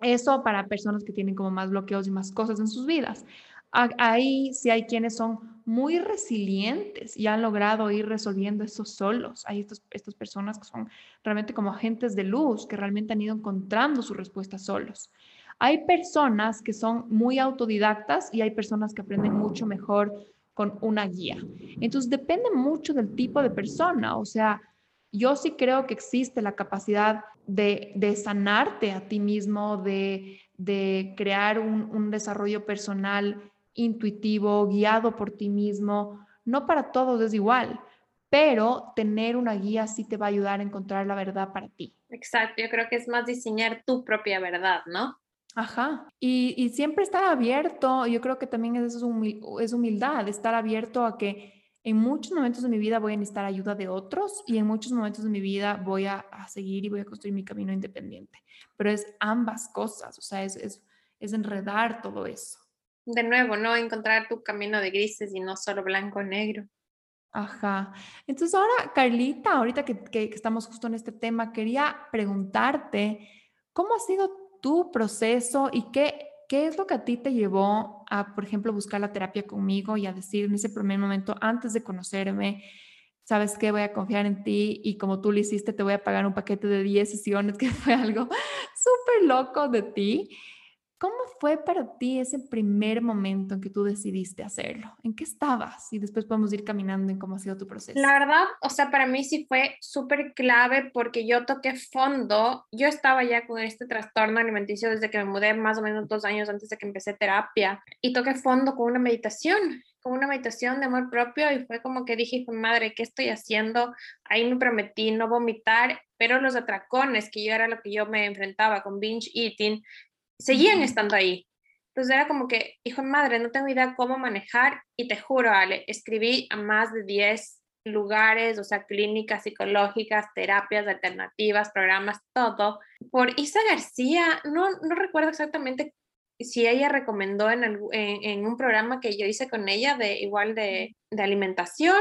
Eso para personas que tienen como más bloqueos y más cosas en sus vidas. Ahí sí hay quienes son muy resilientes y han logrado ir resolviendo eso solos. Hay estos, estas personas que son realmente como agentes de luz, que realmente han ido encontrando su respuesta solos. Hay personas que son muy autodidactas y hay personas que aprenden mucho mejor con una guía. Entonces depende mucho del tipo de persona, o sea, yo sí creo que existe la capacidad de, sanarte a ti mismo, de, crear un, un desarrollo personal intuitivo, guiado por ti mismo. No para todos es igual, pero tener una guía sí te va a ayudar a encontrar la verdad para ti. Exacto, yo creo que es más diseñar tu propia verdad, ¿no? Ajá, y, siempre estar abierto, yo creo que también es, es humildad, estar abierto a que en muchos momentos de mi vida voy a necesitar ayuda de otros y en muchos momentos de mi vida voy a, seguir y voy a construir mi camino independiente. Pero es ambas cosas, o sea, es, es, es enredar todo eso. De nuevo, ¿no? Encontrar tu camino de grises y no solo blanco o negro. Ajá. Entonces ahora, Carlita, ahorita que, que, estamos justo en este tema, quería preguntarte, ¿cómo ha sido tu proceso y qué, qué es lo que a ti te llevó a, por ejemplo, buscar la terapia conmigo y a decir en ese primer momento, antes de conocerme, sabes que voy a confiar en ti y como tú lo hiciste, te voy a pagar un paquete de 10 sesiones, que fue algo súper loco de ti. ¿Cómo fue para ti ese primer momento en que tú decidiste hacerlo? ¿En qué estabas? Y después podemos ir caminando en cómo ha sido tu proceso. La verdad, o sea, para mí sí fue súper clave porque yo toqué fondo. Yo estaba ya con este trastorno alimenticio desde que me mudé más o menos dos años antes de que empecé terapia y toqué fondo con una meditación con una meditación de amor propio y fue como que dije, madre, ¿qué estoy haciendo? Ahí me prometí no vomitar, pero los atracones, que yo era lo que yo me enfrentaba con binge eating, seguían estando ahí. Entonces era como que, hijo de madre, no tengo idea cómo manejar y te juro, Ale, escribí a más de 10 lugares, o sea, clínicas psicológicas, terapias alternativas, programas, todo, por Isa García, no, no recuerdo exactamente si ella recomendó en, en, un programa que yo hice con ella de igual de, de alimentación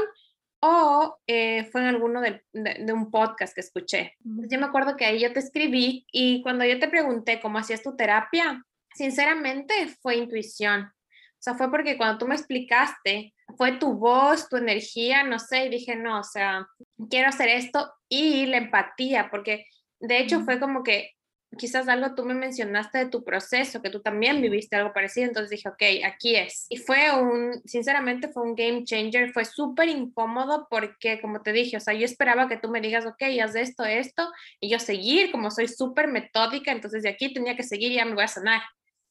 o eh, fue en alguno de, de, un podcast que escuché. Yo me acuerdo que ahí yo te escribí y cuando yo te pregunté cómo hacías tu terapia, sinceramente fue intuición. O sea, fue porque cuando tú me explicaste, fue tu voz, tu energía, no sé, y dije, no, o sea, quiero hacer esto y la empatía, porque de hecho fue como que quizás algo tú me mencionaste de tu proceso, que tú también viviste algo parecido, entonces dije, ok, aquí es. Y fue un, sinceramente fue un game changer, fue súper incómodo porque, como te dije, o sea, yo esperaba que tú me digas, ok, haz esto, esto, y yo seguir, como soy súper metódica, entonces de aquí tenía que seguir y ya me voy a sanar.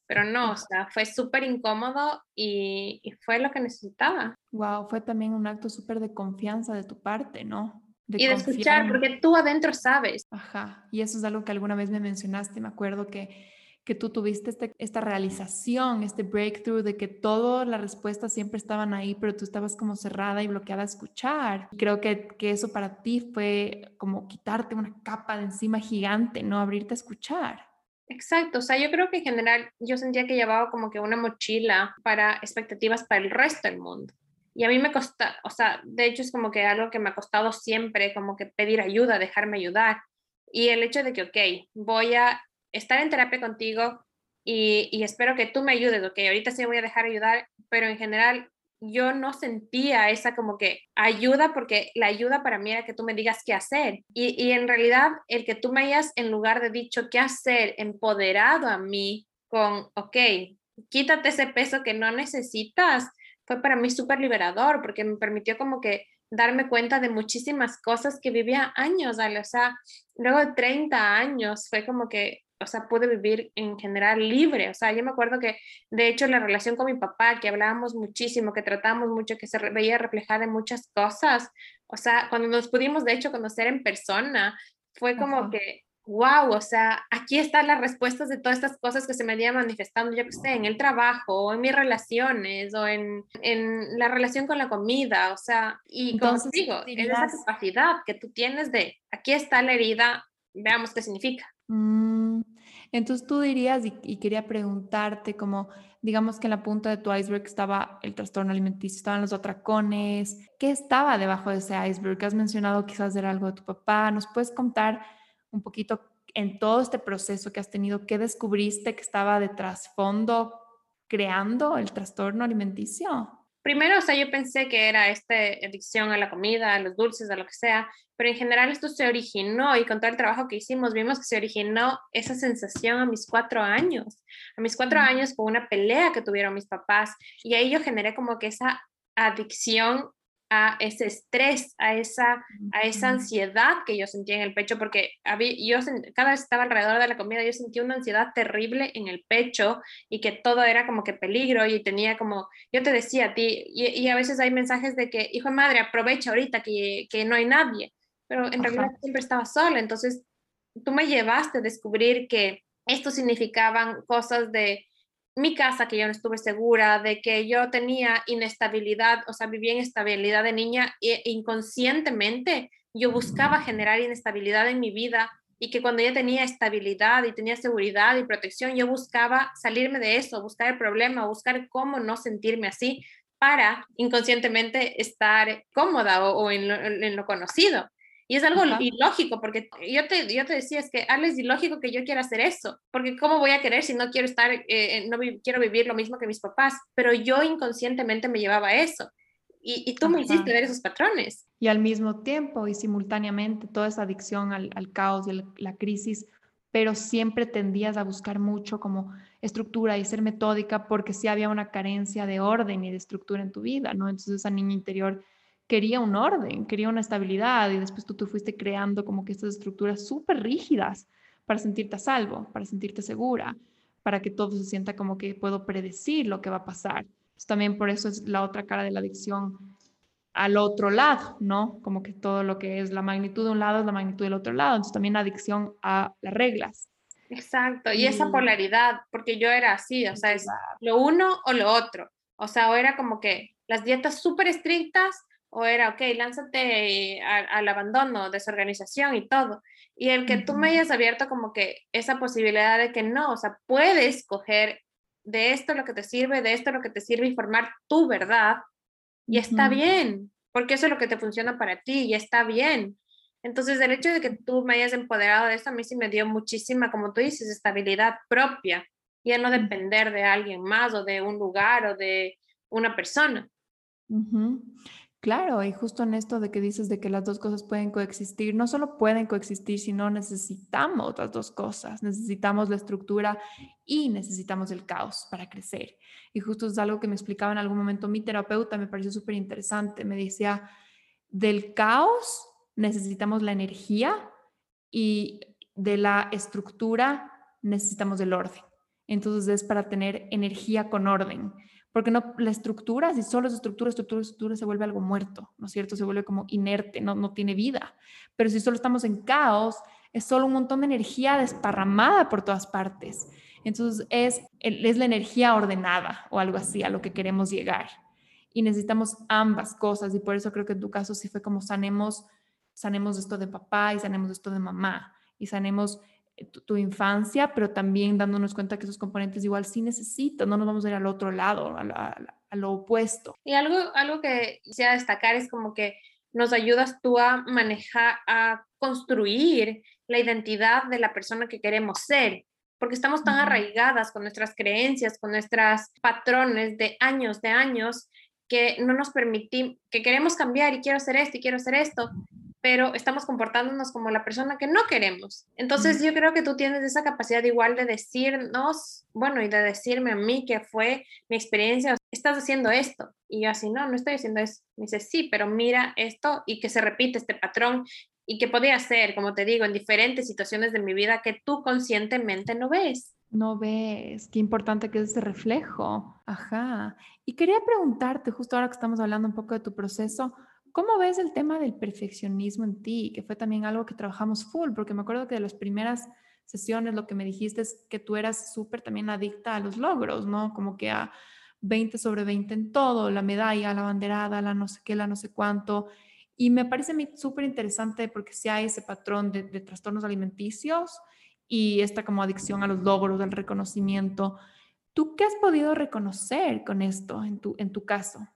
Pero no, o sea, fue súper incómodo y, y fue lo que necesitaba. Wow, fue también un acto súper de confianza de tu parte, ¿no? Y de escuchar, porque tú adentro sabes. Ajá, y eso es algo que alguna vez me mencionaste, me acuerdo que, que tú tuviste este, esta realización, este breakthrough de que todas las respuestas siempre estaban ahí, pero tú estabas como cerrada y bloqueada a escuchar. Creo que, que eso para ti fue como quitarte una capa de encima gigante, ¿no? Abrirte a escuchar. Exacto, o sea, yo creo que en general yo sentía que llevaba como que una mochila para expectativas para el resto del mundo. Y a mí me costa, o sea, de hecho es como que algo que me ha costado siempre, como que pedir ayuda, dejarme ayudar. Y el hecho de que, ok, voy a estar en terapia contigo y, y espero que tú me ayudes, ok, ahorita sí voy a dejar ayudar, pero en general yo no sentía esa como que ayuda porque la ayuda para mí era que tú me digas qué hacer. Y, y en realidad el que tú me hayas en lugar de dicho qué hacer, empoderado a mí con, ok, quítate ese peso que no necesitas fue para mí súper liberador porque me permitió como que darme cuenta de muchísimas cosas que vivía años, o sea, luego de 30 años fue como que, o sea, pude vivir en general libre, o sea, yo me acuerdo que de hecho la relación con mi papá, que hablábamos muchísimo, que tratábamos mucho, que se veía reflejada en muchas cosas, o sea, cuando nos pudimos de hecho conocer en persona, fue como que wow, o sea, aquí están las respuestas de todas estas cosas que se me habían manifestando, yo que sé, en el trabajo, o en mis relaciones, o en, en la relación con la comida, o sea, y Entonces, como digo, es esa capacidad que tú tienes de, aquí está la herida, veamos qué significa. Mm, entonces tú dirías, y, y, quería preguntarte, como digamos que en la punta de tu iceberg estaba el trastorno alimenticio, estaban los atracones, ¿qué estaba debajo de ese iceberg? Has mencionado quizás era algo de tu papá, ¿nos puedes contar? Un poquito en todo este proceso que has tenido, ¿qué descubriste que estaba de trasfondo creando el trastorno alimenticio? Primero, o sea, yo pensé que era esta adicción a la comida, a los dulces, a lo que sea, pero en general esto se originó y con todo el trabajo que hicimos vimos que se originó esa sensación a mis cuatro años, a mis cuatro años con una pelea que tuvieron mis papás y ahí yo generé como que esa adicción a ese estrés, a esa, a esa ansiedad que yo sentía en el pecho, porque había, yo cada vez estaba alrededor de la comida, yo sentía una ansiedad terrible en el pecho y que todo era como que peligro y tenía como, yo te decía a ti, y, a veces hay mensajes de que, hijo de madre, aprovecha ahorita que, que no hay nadie, pero en realidad siempre estaba sola, entonces tú me llevaste a descubrir que esto significaban cosas de mi casa, que yo no estuve segura, de que yo tenía inestabilidad, o sea, vivía en estabilidad de niña e inconscientemente yo buscaba generar inestabilidad en mi vida y que cuando ya tenía estabilidad y tenía seguridad y protección, yo buscaba salirme de eso, buscar el problema, buscar cómo no sentirme así para inconscientemente estar cómoda o, en lo conocido. Y es algo ilógico, porque yo te, yo te decía, es que Ale, es ilógico que yo quiera hacer eso, porque ¿cómo voy a querer si no quiero estar, eh, no quiero vivir lo mismo que mis papás? Pero yo inconscientemente me llevaba a eso. Y, y tú me hiciste ver esos patrones. Y al mismo tiempo y simultáneamente toda esa adicción al, al caos y la crisis, pero siempre tendías a buscar mucho como estructura y ser metódica porque sí había una carencia de orden y de estructura en tu vida, ¿no? Entonces esa niña interior quería un orden, quería una estabilidad y después tú, tú fuiste creando como que estas estructuras súper rígidas para sentirte a salvo, para sentirte segura, para que todo se sienta como que puedo predecir lo que va a pasar. también por eso es la otra cara de la adicción al otro lado, ¿no? Como que todo lo que es la magnitud de un lado es la magnitud del otro lado. Entonces también la adicción a las reglas. Exacto, y, esa polaridad, porque yo era así, o sea, es lo uno o lo otro. O sea, o era como que las dietas súper estrictas o era, ok, lánzate al abandono, desorganización y todo. Y el que tú me hayas abierto como que esa posibilidad de que no, o sea, puedes coger de esto lo que te sirve, de esto lo que te sirve y formar tu verdad. Y está bien, porque eso es lo que te funciona para ti y está bien. Entonces, el hecho de que tú me hayas empoderado de eso a mí sí me dio muchísima, como tú dices, estabilidad propia y a no depender de alguien más o de un lugar o de una persona. Claro, y justo en esto de que dices de que las dos cosas pueden coexistir, no solo pueden coexistir, sino necesitamos las dos cosas, necesitamos la estructura y necesitamos el caos para crecer. Y justo es algo que me explicaba en algún momento mi terapeuta, me pareció súper interesante, me decía, del caos necesitamos la energía y de la estructura necesitamos el orden. Entonces es para tener energía con orden porque no, la estructura, si solo es estructura, estructura, estructura, se vuelve algo muerto, ¿no es cierto? Se vuelve como inerte, no, no tiene vida. Pero si solo estamos en caos, es solo un montón de energía desparramada por todas partes. Entonces es, es la energía ordenada o algo así a lo que queremos llegar. Y necesitamos ambas cosas y por eso creo que en tu caso sí fue como sanemos, sanemos esto de papá y sanemos esto de mamá y sanemos tu, infancia, pero también dándonos cuenta que esos componentes igual sí necesitan, no nos vamos a ir al otro lado, a, lo opuesto. Y algo, algo que quisiera destacar es como que nos ayudas tú a manejar, a construir la identidad de la persona que queremos ser, porque estamos tan arraigadas con nuestras creencias, con nuestros patrones de años, de años, que no nos permitimos, que queremos cambiar y quiero hacer esto y quiero hacer esto, pero estamos comportándonos como la persona que no queremos. Entonces yo creo que tú tienes esa capacidad igual de decirnos, bueno, y de decirme a mí que fue mi experiencia, estás haciendo esto. Y yo así, no, no estoy haciendo eso. Me dice, sí, pero mira esto y que se repite este patrón y que podría ser, como te digo, en diferentes situaciones de mi vida que tú conscientemente no ves. No ves, qué importante que es ese reflejo. Ajá. Y quería preguntarte, justo ahora que estamos hablando un poco de tu proceso, ¿Cómo ves el tema del perfeccionismo en ti? Que fue también algo que trabajamos full, porque me acuerdo que de las primeras sesiones lo que me dijiste es que tú eras súper también adicta a los logros, ¿no? Como que a 20 sobre 20 en todo, la medalla, la banderada, la no sé qué, la no sé cuánto. Y me parece súper interesante porque si hay ese patrón de, de, trastornos alimenticios y esta como adicción a los logros, al reconocimiento. ¿Tú qué has podido reconocer con esto en tu, en tu caso?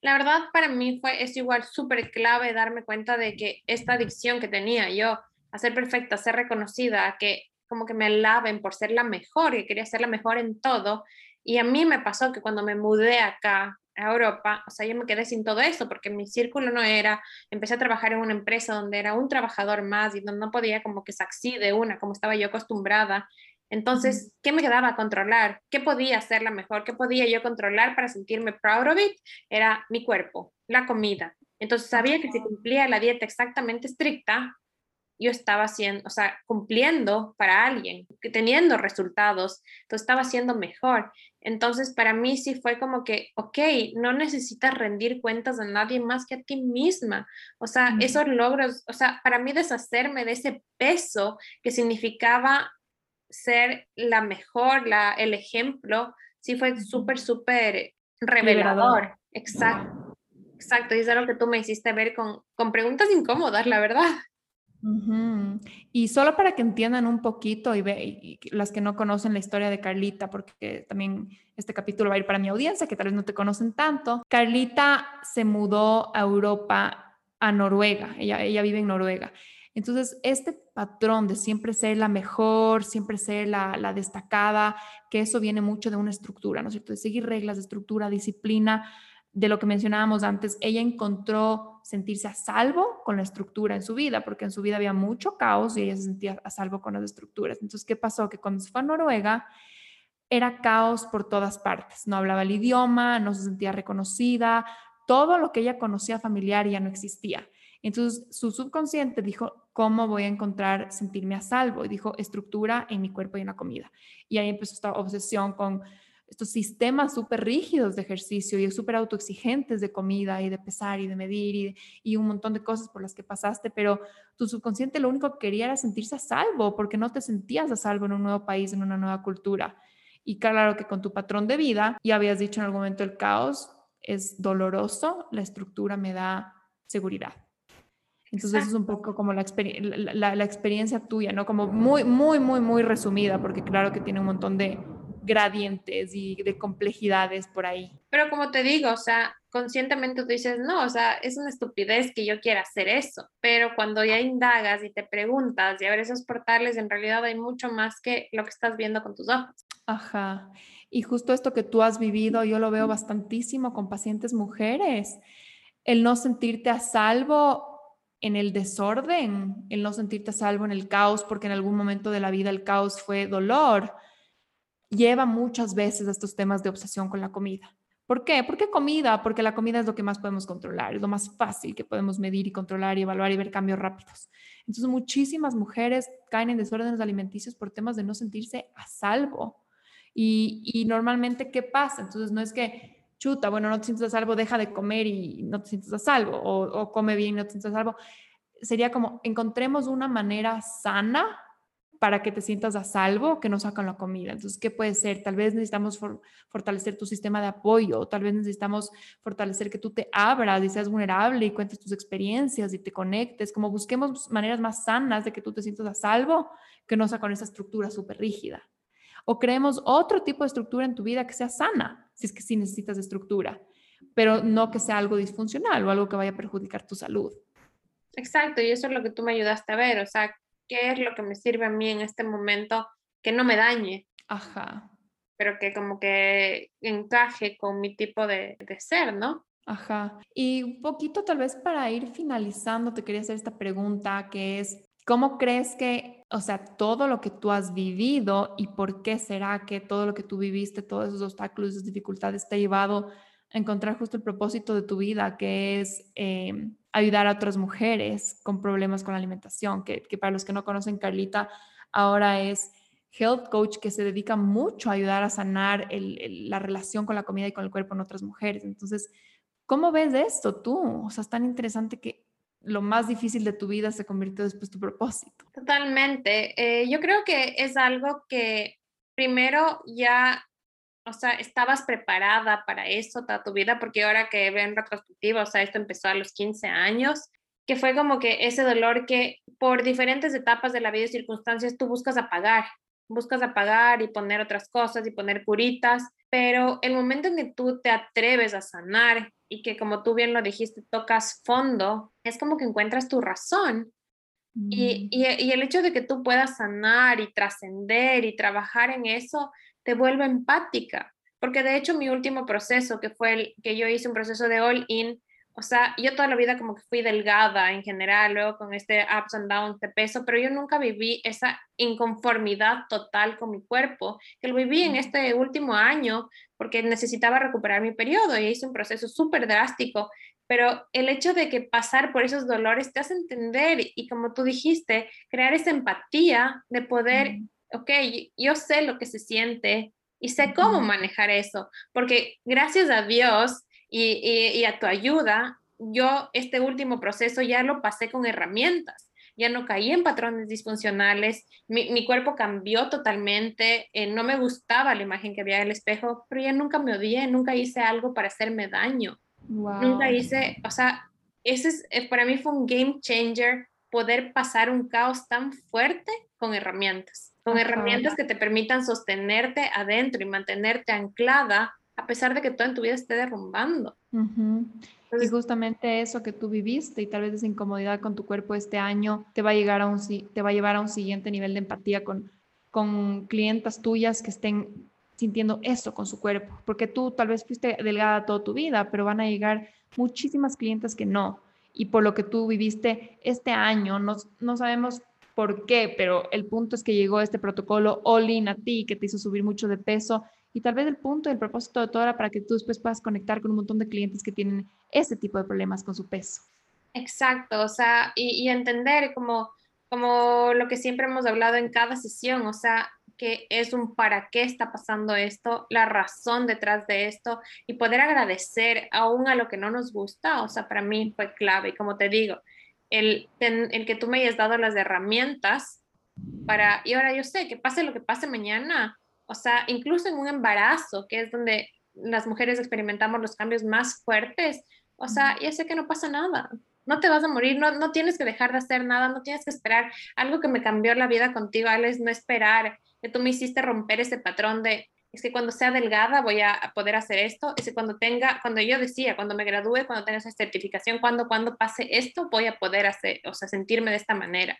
La verdad, para mí fue, es igual súper clave darme cuenta de que esta adicción que tenía yo a ser perfecta, a ser reconocida, a que como que me alaben por ser la mejor, que quería ser la mejor en todo. Y a mí me pasó que cuando me mudé acá a Europa, o sea, yo me quedé sin todo eso porque mi círculo no era, empecé a trabajar en una empresa donde era un trabajador más y donde no podía como que salir de una, como estaba yo acostumbrada. Entonces, ¿qué me quedaba controlar? ¿Qué podía hacer la mejor? ¿Qué podía yo controlar para sentirme proud of it? Era mi cuerpo, la comida. Entonces sabía que si cumplía la dieta exactamente estricta, yo estaba haciendo, o sea, cumpliendo para alguien, teniendo resultados, entonces estaba haciendo mejor. Entonces, para mí sí fue como que, ok, no necesitas rendir cuentas a nadie más que a ti misma. O sea, esos logros, o sea, para mí deshacerme de ese peso que significaba ser la mejor, la, el ejemplo, sí fue súper, súper revelador. Exacto. Exacto, y es algo que tú me hiciste ver con, con preguntas incómodas, la verdad. Y solo para que entiendan un poquito y, ve, las que no conocen la historia de Carlita, porque también este capítulo va a ir para mi audiencia, que tal vez no te conocen tanto. Carlita se mudó a Europa, a Noruega, ella, ella vive en Noruega. Entonces, este patrón de siempre ser la mejor, siempre ser la, destacada, que eso viene mucho de una estructura, ¿no es cierto? De seguir reglas de estructura, disciplina, de lo que mencionábamos antes, ella encontró sentirse a salvo con la estructura en su vida, porque en su vida había mucho caos y ella se sentía a salvo con las estructuras. Entonces, ¿qué pasó? Que cuando se fue a Noruega, era caos por todas partes. No hablaba el idioma, no se sentía reconocida, todo lo que ella conocía familiar ya no existía. Entonces, su subconsciente dijo, ¿cómo voy a encontrar sentirme a salvo? Y dijo, estructura en mi cuerpo y en la comida. Y ahí empezó esta obsesión con estos sistemas súper rígidos de ejercicio y súper autoexigentes de comida y de pesar y de medir y, un montón de cosas por las que pasaste, pero tu subconsciente lo único que quería era sentirse a salvo porque no te sentías a salvo en un nuevo país, en una nueva cultura. Y claro que con tu patrón de vida, ya habías dicho en algún momento, el caos es doloroso, la estructura me da seguridad. Entonces es un poco como la, la, la, experiencia tuya, ¿no? Como muy, muy, muy, muy resumida, porque claro que tiene un montón de, gradientes y de complejidades por ahí. Pero como te digo, o sea, conscientemente tú dices, no, o sea, es una estupidez que yo quiera hacer eso, pero cuando ya indagas y te preguntas y a ver esos portales, en realidad hay mucho más que lo que estás viendo con tus ojos. Ajá. Y justo esto que tú has vivido, yo lo veo bastantísimo con pacientes mujeres. El no sentirte a salvo en el desorden, el no sentirte a salvo en el caos, porque en algún momento de la vida el caos fue dolor lleva muchas veces a estos temas de obsesión con la comida. ¿Por qué? Porque comida, porque la comida es lo que más podemos controlar, es lo más fácil que podemos medir y controlar y evaluar y ver cambios rápidos. Entonces, muchísimas mujeres caen en desórdenes alimenticios por temas de no sentirse a salvo. Y, normalmente, ¿qué pasa? Entonces, no es que, chuta, bueno, no te sientes a salvo, deja de comer y no te sientes a salvo, o, o come bien y no te sientes a salvo. Sería como, encontremos una manera sana para que te sientas a salvo que no sacan la comida. Entonces, ¿qué puede ser? Tal vez necesitamos fortalecer tu sistema de apoyo, tal vez necesitamos fortalecer que tú te abras y seas vulnerable y cuentes tus experiencias y te conectes, como busquemos maneras más sanas de que tú te sientas a salvo que no con esa estructura súper rígida. O creemos otro tipo de estructura en tu vida que sea sana, si es que sí necesitas estructura, pero no que sea algo disfuncional o algo que vaya a perjudicar tu salud. Exacto, y eso es lo que tú me ayudaste a ver, o sea, qué es lo que me sirve a mí en este momento que no me dañe. Ajá. Pero que como que encaje con mi tipo de, de ser, ¿no? Ajá. Y un poquito tal vez para ir finalizando, te quería hacer esta pregunta que es, ¿cómo crees que, o sea, todo lo que tú has vivido y por qué será que todo lo que tú viviste, todos esos obstáculos, esas dificultades te ha llevado a encontrar justo el propósito de tu vida, que es eh, ayudar a otras mujeres con problemas con la alimentación, que, para los que no conocen, Carlita ahora es health coach que se dedica mucho a ayudar a sanar la relación con la comida y con el cuerpo en otras mujeres. Entonces, ¿cómo ves esto tú? O sea, es tan interesante que lo más difícil de tu vida se convirtió después tu propósito. Totalmente. Eh, yo creo que es algo que primero ya o sea, estabas preparada para eso toda tu vida, porque ahora que veo en retrospectiva, o sea, esto empezó a los 15 años, que fue como que ese dolor que por diferentes etapas de la vida y circunstancias tú buscas apagar, buscas apagar y poner otras cosas y poner curitas, pero el momento en que tú te atreves a sanar y que como tú bien lo dijiste, tocas fondo, es como que encuentras tu razón. Y, mm. y, y el hecho de que tú puedas sanar y trascender y trabajar en eso, te vuelve empática, porque de hecho mi último proceso, que fue el que yo hice un proceso de all-in, o sea, yo toda la vida como que fui delgada en general, luego con este ups and downs de peso, pero yo nunca viví esa inconformidad total con mi cuerpo, que lo viví en este último año porque necesitaba recuperar mi periodo y hice un proceso súper drástico, pero el hecho de que pasar por esos dolores te hace entender y como tú dijiste, crear esa empatía de poder, ok, yo sé lo que se siente y sé cómo manejar eso, porque gracias a Dios y, a tu ayuda, yo este último proceso ya lo pasé con herramientas ya no caí en patrones disfuncionales, mi, cuerpo cambió totalmente, eh, no me gustaba la imagen que había del espejo, pero ya nunca me odié, nunca hice algo para hacerme daño, nunca hice, o sea, ese es, eh, para mí fue un game changer poder pasar un caos tan fuerte con herramientas, con herramientas que te permitan sostenerte adentro y mantenerte anclada a pesar de que todo en tu vida esté derrumbando. y justamente eso que tú viviste y tal vez esa incomodidad con tu cuerpo este año te va a, llegar a un, te va a llevar a un siguiente nivel de empatía con, con clientas tuyas que estén sintiendo eso con su cuerpo, porque tú tal vez fuiste delgada toda tu vida, pero van a llegar muchísimas clientes que no. Y por lo que tú viviste este año, no, no sabemos por qué, pero el punto es que llegó este protocolo all in a ti, que te hizo subir mucho de peso y tal vez el punto el propósito de todo para que tú después puedas conectar con un montón de clientes que tienen ese tipo de problemas con su peso. Exacto, o sea, y, entender como, como lo que siempre hemos hablado en cada sesión, o sea, que es un para qué está pasando esto, la razón detrás de esto y poder agradecer aún a lo que no nos gusta, o sea, para mí fue clave. Y como te digo, el, el que tú me hayas dado las herramientas para, y ahora yo sé que pase lo que pase mañana, o sea, incluso en un embarazo, que es donde las mujeres experimentamos los cambios más fuertes, o sea, ya sé que no pasa nada. No te vas a morir, no, no tienes que dejar de hacer nada, no tienes que esperar. Algo que me cambió la vida contigo, es no esperar, que tú me hiciste romper ese patrón de, es que cuando sea delgada voy a poder hacer esto, es que cuando tenga, cuando yo decía, cuando me gradúe, cuando tenga esa certificación, cuando, cuando pase esto, voy a poder hacer, o sea, sentirme de esta manera.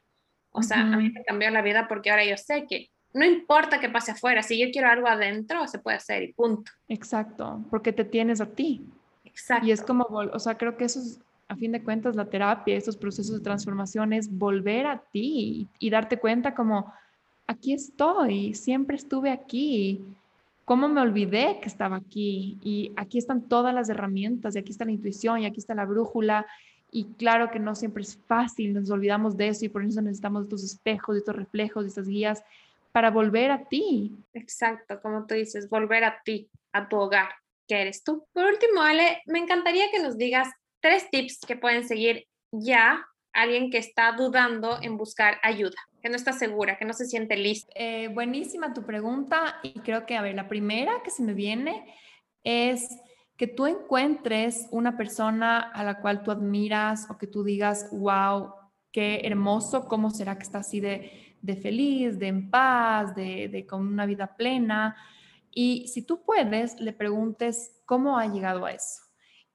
O sea, a mí me cambió la vida porque ahora yo sé que no importa qué pase afuera, si yo quiero algo adentro, se puede hacer y punto. Exacto, porque te tienes a ti. Exacto. Y es como, o sea, creo que eso es, a fin de cuentas, la terapia, estos procesos de transformación es volver a ti y, darte cuenta como, aquí estoy, siempre estuve aquí. ¿Cómo me olvidé que estaba aquí? Y aquí están todas las herramientas, y aquí está la intuición, y aquí está la brújula. Y claro que no siempre es fácil, nos olvidamos de eso y por eso necesitamos estos espejos, estos reflejos, estas guías para volver a ti. Exacto, como tú dices, volver a ti, a tu hogar, que eres tú. Por último, Ale, me encantaría que nos digas tres tips que pueden seguir ya alguien que está dudando en buscar ayuda, que no está segura, que no se siente lista. Eh, buenísima tu pregunta y creo que, a ver, la primera que se me viene es que tú encuentres una persona a la cual tú admiras o que tú digas, wow, qué hermoso, cómo será que está así de de feliz, de en paz, de, con una vida plena. Y si tú puedes, le preguntes cómo ha llegado a eso.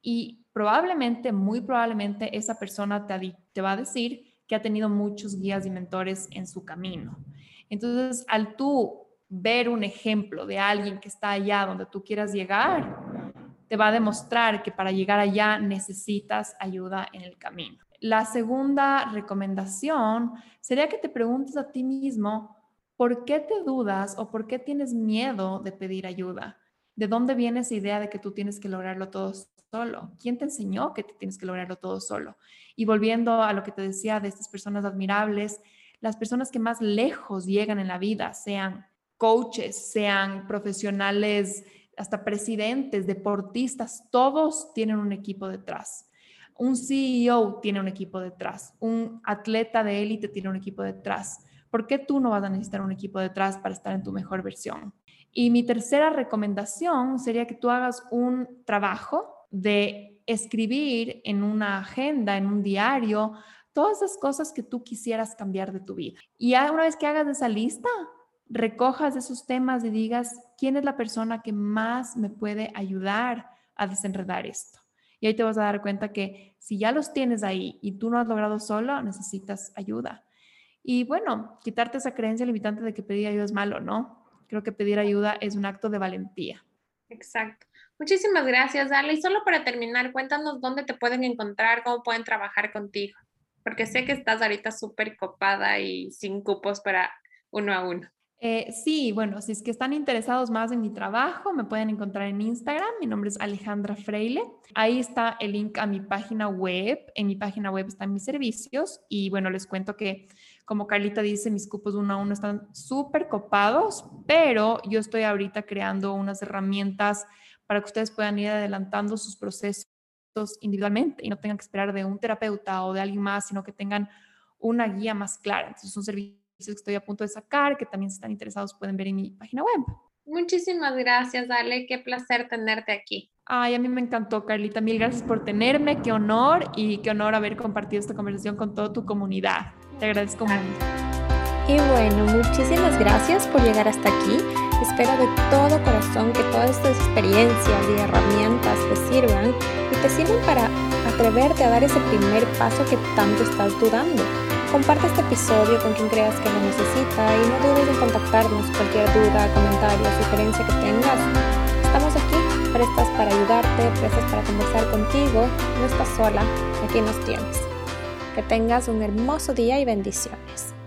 Y probablemente, muy probablemente, esa persona te, te va a decir que ha tenido muchos guías y mentores en su camino. Entonces, al tú ver un ejemplo de alguien que está allá donde tú quieras llegar, te va a demostrar que para llegar allá necesitas ayuda en el camino. La segunda recomendación sería que te preguntes a ti mismo, ¿por qué te dudas o por qué tienes miedo de pedir ayuda? ¿De dónde viene esa idea de que tú tienes que lograrlo todo solo? ¿Quién te enseñó que tienes que lograrlo todo solo? Y volviendo a lo que te decía de estas personas admirables, las personas que más lejos llegan en la vida, sean coaches, sean profesionales, hasta presidentes, deportistas, todos tienen un equipo detrás un CEO tiene un equipo detrás, un atleta de élite tiene un equipo detrás. ¿Por qué tú no vas a necesitar un equipo detrás para estar en tu mejor versión? Y mi tercera recomendación sería que tú hagas un trabajo de escribir en una agenda, en un diario, todas las cosas que tú quisieras cambiar de tu vida. Y una vez que hagas esa lista, recojas esos temas y digas, ¿quién es la persona que más me puede ayudar a desenredar esto? Y ahí te vas a dar cuenta que si ya los tienes ahí y tú no has logrado solo, necesitas ayuda. Y bueno, quitarte esa creencia limitante de que pedir ayuda es malo, ¿no? Creo que pedir ayuda es un acto de valentía. Exacto. Muchísimas gracias, Ale. Y solo para terminar, cuéntanos dónde te pueden encontrar, cómo pueden trabajar contigo, porque sé que estás ahorita súper copada y sin cupos para uno a uno. Eh, sí, bueno, si es que están interesados más en mi trabajo, me pueden encontrar en Instagram. Mi nombre es Alejandra Freile. Ahí está el link a mi página web. En mi página web están mis servicios. Y bueno, les cuento que, como Carlita dice, mis cupos uno a uno están súper copados, pero yo estoy ahorita creando unas herramientas para que ustedes puedan ir adelantando sus procesos individualmente y no tengan que esperar de un terapeuta o de alguien más, sino que tengan una guía más clara. Entonces, es un servicio que estoy a punto de sacar, que también si están interesados pueden ver en mi página web. Muchísimas gracias, Ale. Qué placer tenerte aquí. Ay, a mí me encantó, Carlita. Mil gracias por tenerme. Qué honor y qué honor haber compartido esta conversación con toda tu comunidad. Te agradezco mucho. Y bueno, muchísimas gracias por llegar hasta aquí. Espero de todo corazón que todas estas experiencias y herramientas te sirvan y te sirvan para atreverte a dar ese primer paso que tanto estás dudando. Comparte este episodio con quien creas que lo necesita y no dudes en contactarnos cualquier duda, comentario sugerencia que tengas. Estamos aquí, prestas para ayudarte, prestas para conversar contigo. No estás sola, aquí nos tienes. Que tengas un hermoso día y bendiciones.